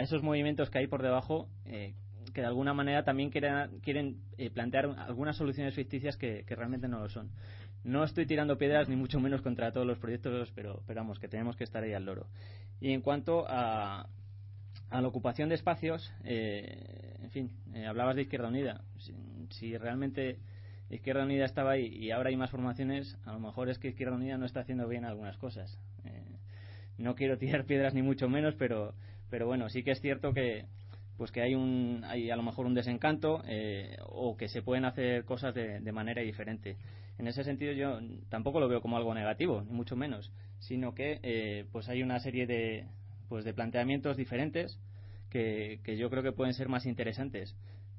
esos movimientos que hay por debajo que de alguna manera también quieren, quieren plantear algunas soluciones ficticias que, realmente no lo son. No estoy tirando piedras ni mucho menos contra todos los proyectos, pero, pero vamos, que tenemos que estar ahí al loro. Y en cuanto a, a la ocupación de espacios, eh, en fin, eh, hablabas de Izquierda Unida. Si, realmente Izquierda Unida estaba ahí y ahora hay más formaciones, a lo mejor es que Izquierda Unida no está haciendo bien algunas cosas. Eh, no quiero tirar piedras ni mucho menos, pero, pero bueno, sí que es cierto que, pues que hay un hay a lo mejor un desencanto o que se pueden hacer cosas de manera diferente en ese sentido yo tampoco lo veo como algo negativo, ni mucho menos, sino que eh, pues hay una serie de, pues de planteamientos diferentes que, yo creo que pueden ser más interesantes.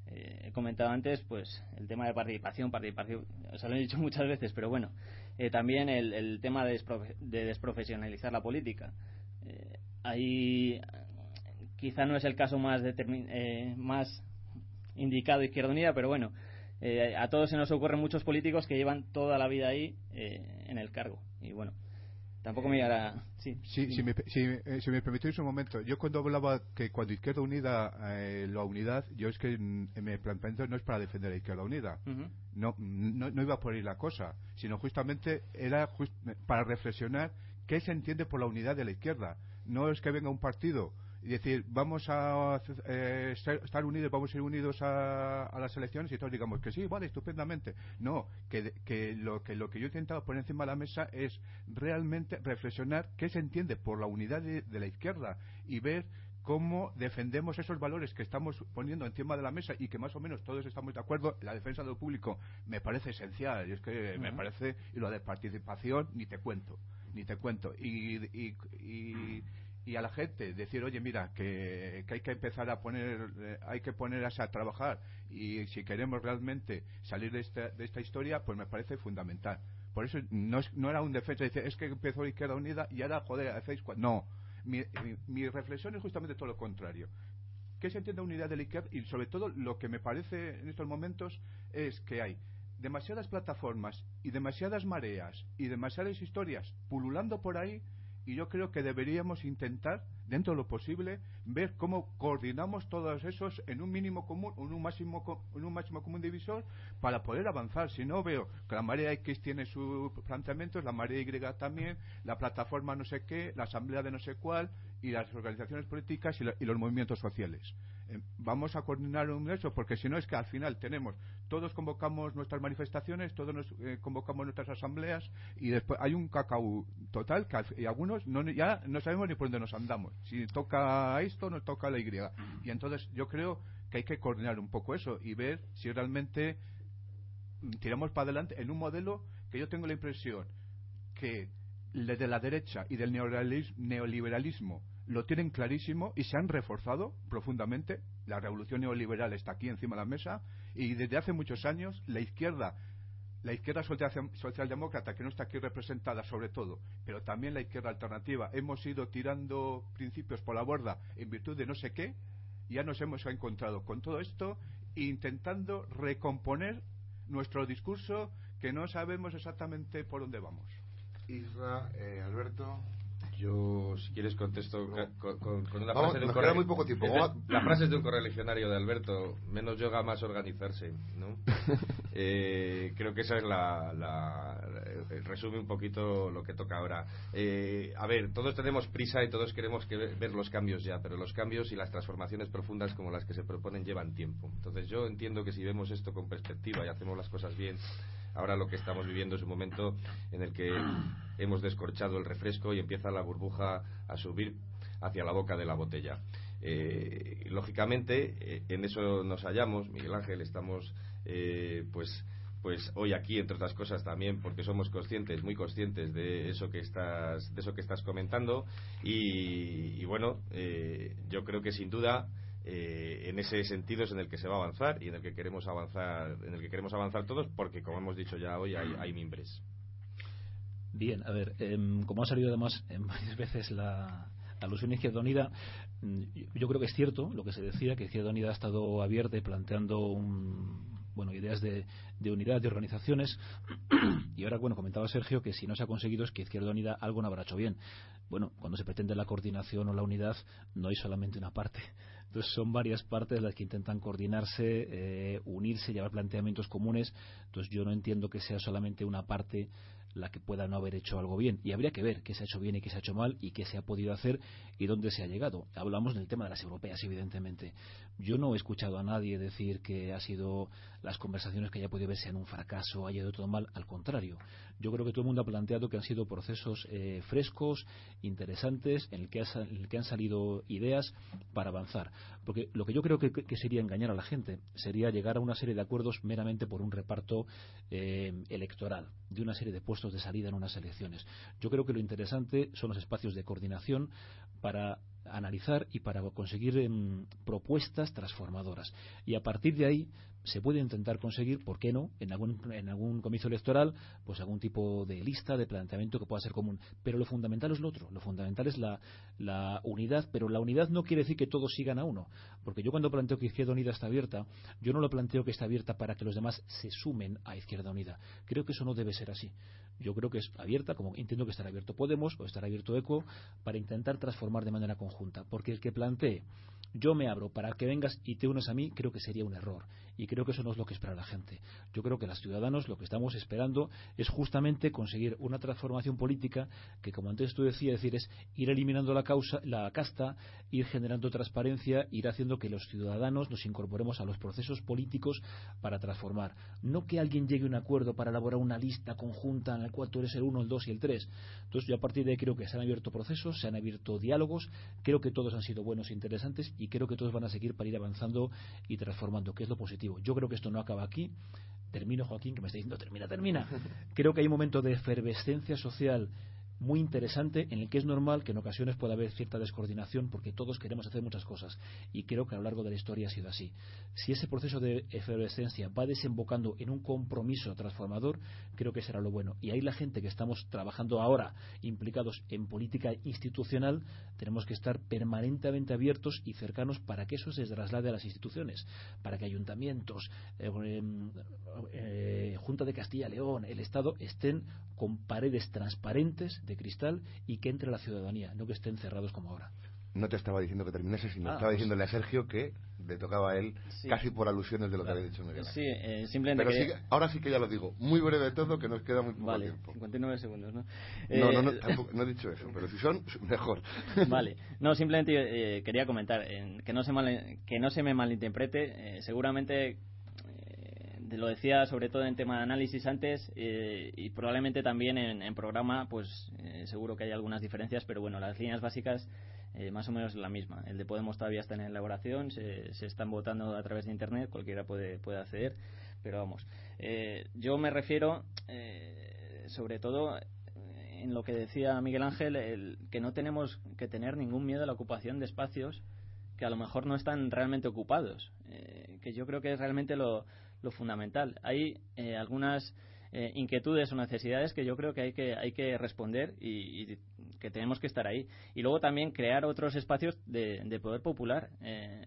Eh, he comentado antes pues el tema de participación, participación, os lo he dicho muchas veces, pero bueno, eh, también el, tema de, desprofesionalizar la política. ahí quizá no es el caso más, más indicado Izquierda Unida, pero bueno, eh, a todos se nos ocurren muchos políticos que llevan toda la vida ahí eh, en el cargo. Y bueno, tampoco me hará. Sí, sí, si, me, si, eh, si, me permitís un momento, yo cuando hablaba que cuando Izquierda Unida, la unidad, yo es que me planteamiento no es para defender a Izquierda Unida. no, no, iba por ahí la cosa, sino justamente era para reflexionar qué se entiende por la unidad de la izquierda. No es que venga un partido y decir, vamos a eh, estar unidos, vamos a ir unidos a, las elecciones y todos digamos que sí, vale, estupendamente. No, que, que, lo, que lo que yo he intentado poner encima de la mesa es realmente reflexionar qué se entiende por la unidad de, la izquierda y ver cómo defendemos esos valores que estamos poniendo encima de la mesa y que más o menos todos estamos de acuerdo. La defensa de lo público me parece esencial y es que me parece, y lo de participación ni te cuento, ni te cuento. Y, y, y, y a la gente decir, oye, mira, que, que hay que empezar a poner, eh, hay que ponerse a trabajar y si queremos realmente salir de esta, de esta historia, pues me parece fundamental. Por eso no, es, no era un defensa, dice, es que empezó Izquierda Unida y ahora, joder, hacéis... cua-". No, mi, mi, reflexión es justamente todo lo contrario. ¿Qué se entiende unidad de la izquierda? Y sobre todo lo que me parece en estos momentos es que hay demasiadas plataformas y demasiadas mareas y demasiadas historias pululando por ahí y yo creo que deberíamos intentar, dentro de lo posible, ver cómo coordinamos todos esos en un mínimo común, en un máximo, en un máximo común divisor, para poder avanzar. Si no, veo que la marea X tiene sus planteamientos, la marea Y también, la plataforma no sé qué, la asamblea de no sé cuál, y las organizaciones políticas y, la- y los movimientos sociales. Eh, vamos a coordinar un eso, porque si no es que al final tenemos, todos convocamos nuestras manifestaciones, todos nos eh, convocamos nuestras asambleas, y después hay un cacao total que al- y algunos no, ya no sabemos ni por dónde nos andamos. Si toca esto, nos toca la Y. Y entonces yo creo que hay que coordinar un poco eso y ver si realmente mm, tiramos para adelante en un modelo que yo tengo la impresión que le de la derecha y del neoliberalis- neoliberalismo lo tienen clarísimo y se han reforzado profundamente. La revolución neoliberal está aquí encima de la mesa y desde hace muchos años la izquierda, la izquierda social- socialdemócrata, que no está aquí representada sobre todo, pero también la izquierda alternativa, hemos ido tirando principios por la borda en virtud de no sé qué ya nos hemos encontrado con todo esto intentando recomponer nuestro discurso que no sabemos exactamente por dónde vamos. Isra, eh, Alberto. Yo, si quieres, contesto con, con- con una Vamos, frase de un correo. muy poco tiempo. La frase es de un correligionario de Alberto: menos yoga, más organizarse. ¿no? Eh, creo que esa es la, la- eh, resume un poquito lo que toca ahora. Eh, a ver, todos tenemos prisa y todos queremos que ve- ver los cambios ya, pero los cambios y las transformaciones profundas como las que se proponen llevan tiempo. Entonces, yo entiendo que si vemos esto con perspectiva y hacemos las cosas bien, ahora lo que estamos viviendo es un momento en el que hemos descorchado el refresco y empieza la burbuja a subir hacia la boca de la botella. Eh, lógicamente, eh, en eso nos hallamos, Miguel Ángel, estamos eh, pues pues hoy aquí entre otras cosas también porque somos conscientes muy conscientes de eso que estás de eso que estás comentando y, y bueno eh, yo creo que sin duda eh, en ese sentido es en el que se va a avanzar y en el que queremos avanzar en el que queremos avanzar todos porque como hemos dicho ya hoy hay, hay mimbres. Bien, a ver, em, como ha salido además varias veces la alusión a Izquierda Unida, mm, yo creo que es cierto lo que se decía, que Izquierda Unida ha estado abierta y planteando un, bueno, ideas de, de unidad, de organizaciones, y ahora, bueno, comentaba Sergio que si no se ha conseguido es que Izquierda Unida algo no habrá hecho bien. Bueno, cuando se pretende la coordinación o la unidad, no hay solamente una parte. Entonces son varias partes las que intentan coordinarse, eh, unirse, llevar planteamientos comunes. Entonces yo no entiendo que sea solamente una parte la que pueda no haber hecho algo bien. Y habría que ver qué se ha hecho bien y qué se ha hecho mal y qué se ha podido hacer y dónde se ha llegado. Hablamos del tema de las europeas, evidentemente. Yo no he escuchado a nadie decir que ha sido las conversaciones que haya podido ver sean un fracaso, haya ido todo mal. Al contrario, yo creo que todo el mundo ha planteado que han sido procesos eh, frescos, interesantes, en el, que han salido ideas para avanzar. Porque lo que yo creo que, que sería engañar a la gente sería llegar a una serie de acuerdos meramente por un reparto eh, electoral, de una serie de puestos de salida en unas elecciones. Yo creo que lo interesante son los espacios de coordinación para analizar y para conseguir em, propuestas transformadoras. Y a partir de ahí se puede intentar conseguir, ¿por qué no?, en algún, en algún comicio electoral, pues algún tipo de lista, de planteamiento que pueda ser común. Pero lo fundamental es lo otro, lo fundamental es la, la unidad, pero la unidad no quiere decir que todos sigan a uno. Porque yo cuando planteo que Izquierda Unida está abierta, yo no lo planteo que está abierta para que los demás se sumen a Izquierda Unida. Creo que eso no debe ser así. Yo creo que es abierta, como entiendo que estará abierto Podemos o estará abierto ECO, para intentar transformar de manera conjunta. Porque el que plantee yo me abro para que vengas y te unes a mí, creo que sería un error. Y creo que eso no es lo que espera la gente. Yo creo que los ciudadanos lo que estamos esperando es justamente conseguir una transformación política que, como antes tú decías, decir, es ir eliminando la, causa, la casta, ir generando transparencia, ir haciendo que los ciudadanos nos incorporemos a los procesos políticos para transformar. No que alguien llegue a un acuerdo para elaborar una lista conjunta en la cual tú eres el 1, el 2 y el 3. Entonces, yo a partir de ahí creo que se han abierto procesos, se han abierto diálogos, creo que todos han sido buenos e interesantes y creo que todos van a seguir para ir avanzando y transformando, que es lo positivo. Yo creo que esto no acaba aquí. Termino, Joaquín, que me está diciendo termina, termina. Creo que hay un momento de efervescencia social muy interesante en el que es normal que en ocasiones pueda haber cierta descoordinación porque todos queremos hacer muchas cosas y creo que a lo largo de la historia ha sido así. Si ese proceso de efervescencia va desembocando en un compromiso transformador, creo que será lo bueno. Y ahí la gente que estamos trabajando ahora implicados en política institucional tenemos que estar permanentemente abiertos y cercanos para que eso se traslade a las instituciones, para que ayuntamientos, eh, eh, Junta de Castilla y León, el Estado estén con paredes transparentes de cristal y que entre la ciudadanía, no que estén cerrados como ahora. No te estaba diciendo que terminase, sino Ah, estaba pues- diciéndole a Sergio que le tocaba a él Sí. casi por alusiones de lo que había dicho Miguel. Sí, eh, simplemente Pero quería- sí que- ahora sí que ya lo digo, muy breve todo, que nos queda muy poco Vale, tiempo. 59 segundos, ¿no? No, no, no, Eh, tampoco- no he dicho eso, pero si son, mejor. Vale, no, simplemente eh, quería comentar eh, que, no se mal- que no se me malinterprete. eh, seguramente eh, lo decía sobre todo en tema de análisis antes eh, y probablemente también en, en programa, pues eh, seguro que hay algunas diferencias, pero bueno, las líneas básicas eh, más o menos la misma. El de Podemos todavía está en elaboración, se, se están votando a través de Internet, cualquiera puede, puede acceder, pero vamos. Yo me refiero sobre todo en lo que decía Miguel Ángel, el, que no tenemos que tener ningún miedo a la ocupación de espacios que a lo mejor no están realmente ocupados, eh, que yo creo que es realmente lo, lo fundamental. Hay eh, algunas eh, inquietudes o necesidades que yo creo que hay que, hay que responder y, y que tenemos que estar ahí. Y luego también crear otros espacios de, de poder popular. Eh,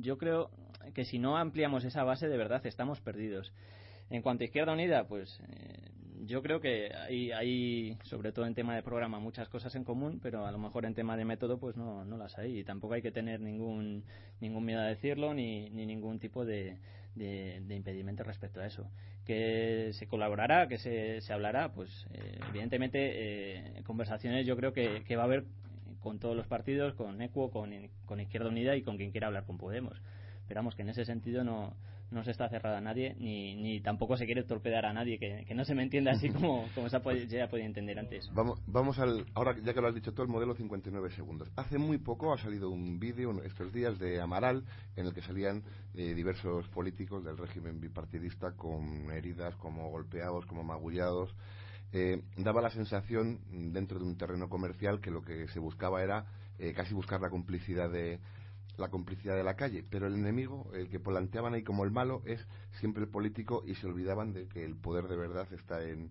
yo creo que si no ampliamos esa base, de verdad estamos perdidos. En cuanto a Izquierda Unida, pues eh, yo creo que hay, hay, sobre todo en tema de programa, muchas cosas en común, pero a lo mejor en tema de método, pues no, no las hay. Y tampoco hay que tener ningún, ningún miedo a decirlo ni, ni ningún tipo de, de, de impedimento respecto a eso. Que se colaborará, que se, se hablará, pues eh, evidentemente eh, conversaciones yo creo que, que va a haber con todos los partidos, con ECUO, con, con Izquierda Unida y con quien quiera hablar con Podemos. Esperamos que en ese sentido no, no se está cerrada a nadie, ni, ni tampoco se quiere torpedar a nadie, que, que no se me entienda así como, como se ha podi- ya podía entender antes. Vamos, vamos al. Ahora, ya que lo has dicho todo, el modelo 59 segundos. Hace muy poco ha salido un vídeo estos días de Amaral en el que salían eh, diversos políticos del régimen bipartidista con heridas, como golpeados, como magullados. Eh, daba la sensación, dentro de un terreno comercial, que lo que se buscaba era eh, casi buscar la complicidad de la complicidad de la calle, pero el enemigo, el que planteaban ahí como el malo, es siempre el político y se olvidaban de que el poder de verdad está en,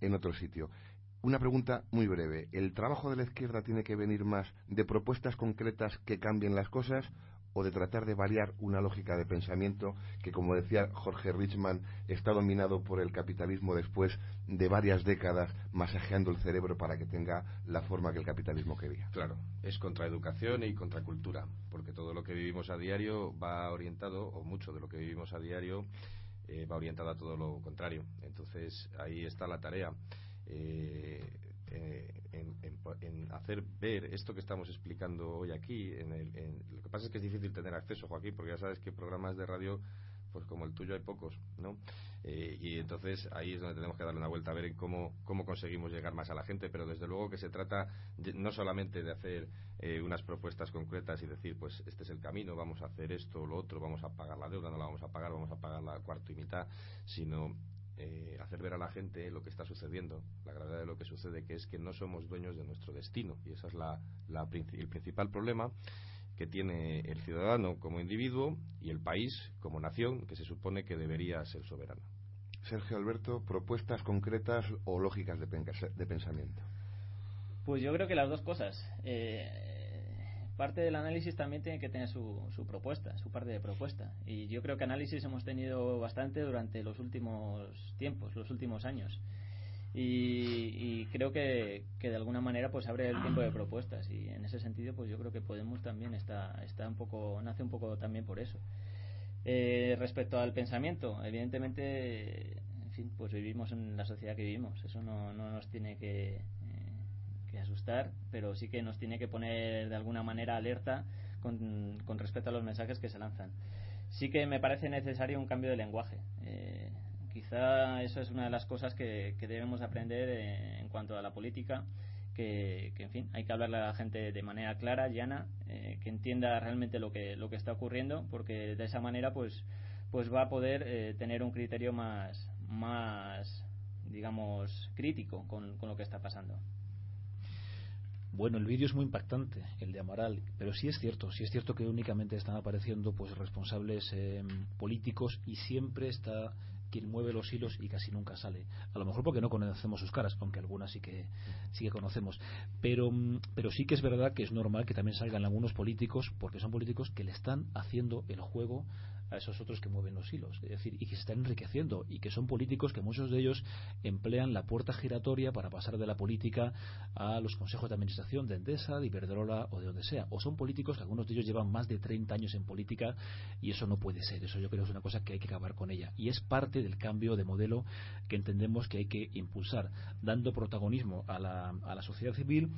en otro sitio. Una pregunta muy breve. ¿El trabajo de la izquierda tiene que venir más de propuestas concretas que cambien las cosas o de tratar de variar una lógica de pensamiento que, como decía Jorge Richman, está dominado por el capitalismo después de varias décadas masajeando el cerebro para que tenga la forma que el capitalismo quería? Claro, es contra educación y contra cultura, porque todo lo que vivimos a diario va orientado, o mucho de lo que vivimos a diario eh, va orientado a todo lo contrario. Entonces ahí está la tarea. Eh, en, en- en hacer ver esto que estamos explicando hoy aquí. En el, en- lo que pasa es que es difícil tener acceso, Joaquín, porque ya sabes que programas de radio, pues como el tuyo hay pocos, ¿no? Eh, y entonces ahí es donde tenemos que darle una vuelta a ver cómo, cómo conseguimos llegar más a la gente, pero desde luego que se trata de- no solamente de hacer eh, unas propuestas concretas y decir, pues este es el camino, vamos a hacer esto o lo otro, vamos a pagar la deuda, no la vamos a pagar, vamos a pagar la cuarto y mitad, sino eh, hacer ver a la gente lo que está sucediendo, la gravedad de lo que sucede, que es que no somos dueños de nuestro destino. Y ese es la, la el principal problema que tiene el ciudadano como individuo y el país como nación, que se supone que debería ser soberano. Sergio Alberto, propuestas concretas o lógicas de pensamiento. Pues yo creo que las dos cosas. Eh, parte del análisis también tiene que tener su, su propuesta, su parte de propuesta. Y yo creo que análisis hemos tenido bastante durante los últimos tiempos, los últimos años. Y, y creo que, que de alguna manera pues abre el tiempo de propuestas y en ese sentido pues yo creo que Podemos también está está un poco nace un poco también por eso Eh, respecto al pensamiento, evidentemente, en fin, pues vivimos en la sociedad que vivimos. Eso no, no nos tiene que, que, asustar, pero sí que nos tiene que poner de alguna manera alerta con, con, respecto a los mensajes que se lanzan. Sí que me parece necesario un cambio de lenguaje. Eh, quizá eso es una de las cosas que, debemos aprender en cuanto a la política que, en fin, hay que hablarle a la gente de manera clara, llana, eh, que entienda realmente lo que, lo que está ocurriendo, porque de esa manera pues, pues va a poder eh, tener un criterio más, más digamos, crítico con, con lo que está pasando. Bueno, el vídeo es muy impactante, el de Amaral, pero sí es cierto, sí es cierto que únicamente están apareciendo pues responsables eh, políticos y siempre está quien mueve los hilos y casi nunca sale. A lo mejor porque no conocemos sus caras, aunque algunas sí que, sí que conocemos. Pero, mm, pero sí que es verdad que es normal que también salgan algunos políticos, porque son políticos que le están haciendo el juego a esos otros que mueven los hilos, es decir, y que se están enriqueciendo y que son políticos que muchos de ellos emplean la puerta giratoria para pasar de la política a los consejos de administración de Endesa, de Iberdrola o de donde sea. O son políticos que algunos de ellos llevan más de 30 años en política y eso no puede ser. Eso yo creo que es una cosa que hay que acabar con ella y es parte del cambio de modelo que entendemos que hay que impulsar, dando protagonismo a la, a la sociedad civil,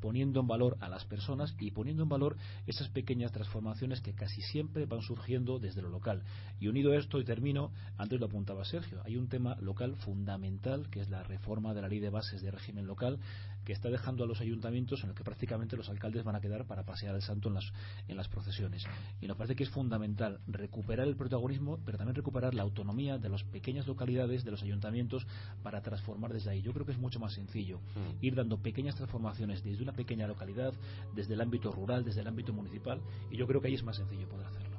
poniendo en valor a las personas y poniendo en valor esas pequeñas transformaciones que casi siempre van surgiendo desde lo local. Y unido a esto, y termino, antes lo apuntaba Sergio, hay un tema local fundamental que es la reforma de la ley de bases de régimen local que está dejando a los ayuntamientos en el que prácticamente los alcaldes van a quedar para pasear el santo en las, en las procesiones. Y nos parece que es fundamental recuperar el protagonismo, pero también recuperar la autonomía de las pequeñas localidades, de los ayuntamientos, para transformar desde ahí. Yo creo que es mucho más sencillo mm. ir dando pequeñas transformaciones desde una pequeña localidad, desde el ámbito rural, desde el ámbito municipal, y yo creo que ahí es más sencillo poder hacerlo.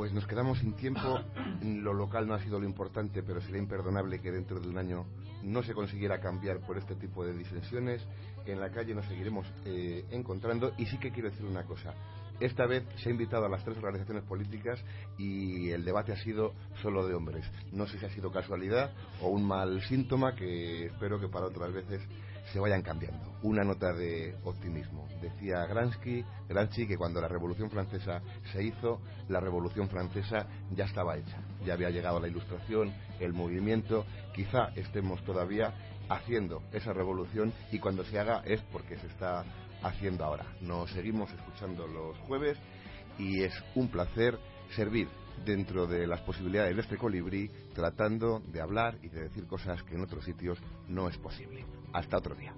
Pues nos quedamos sin tiempo. Lo local no ha sido lo importante, pero sería imperdonable que dentro de un año no se consiguiera cambiar por este tipo de disensiones. En la calle nos seguiremos eh, encontrando. Y sí que quiero decir una cosa. Esta vez se ha invitado a las tres organizaciones políticas y el debate ha sido solo de hombres. No sé si ha sido casualidad o un mal síntoma que espero que para otras veces se vayan cambiando. Una nota de optimismo. Decía Gransky, Gramsci que cuando la Revolución Francesa se hizo, la Revolución Francesa ya estaba hecha. Ya había llegado la Ilustración, el movimiento. Quizá estemos todavía haciendo esa revolución y cuando se haga es porque se está haciendo ahora. Nos seguimos escuchando los jueves y es un placer servir dentro de las posibilidades de este colibrí, tratando de hablar y de decir cosas que en otros sitios no es posible. Hasta otro día.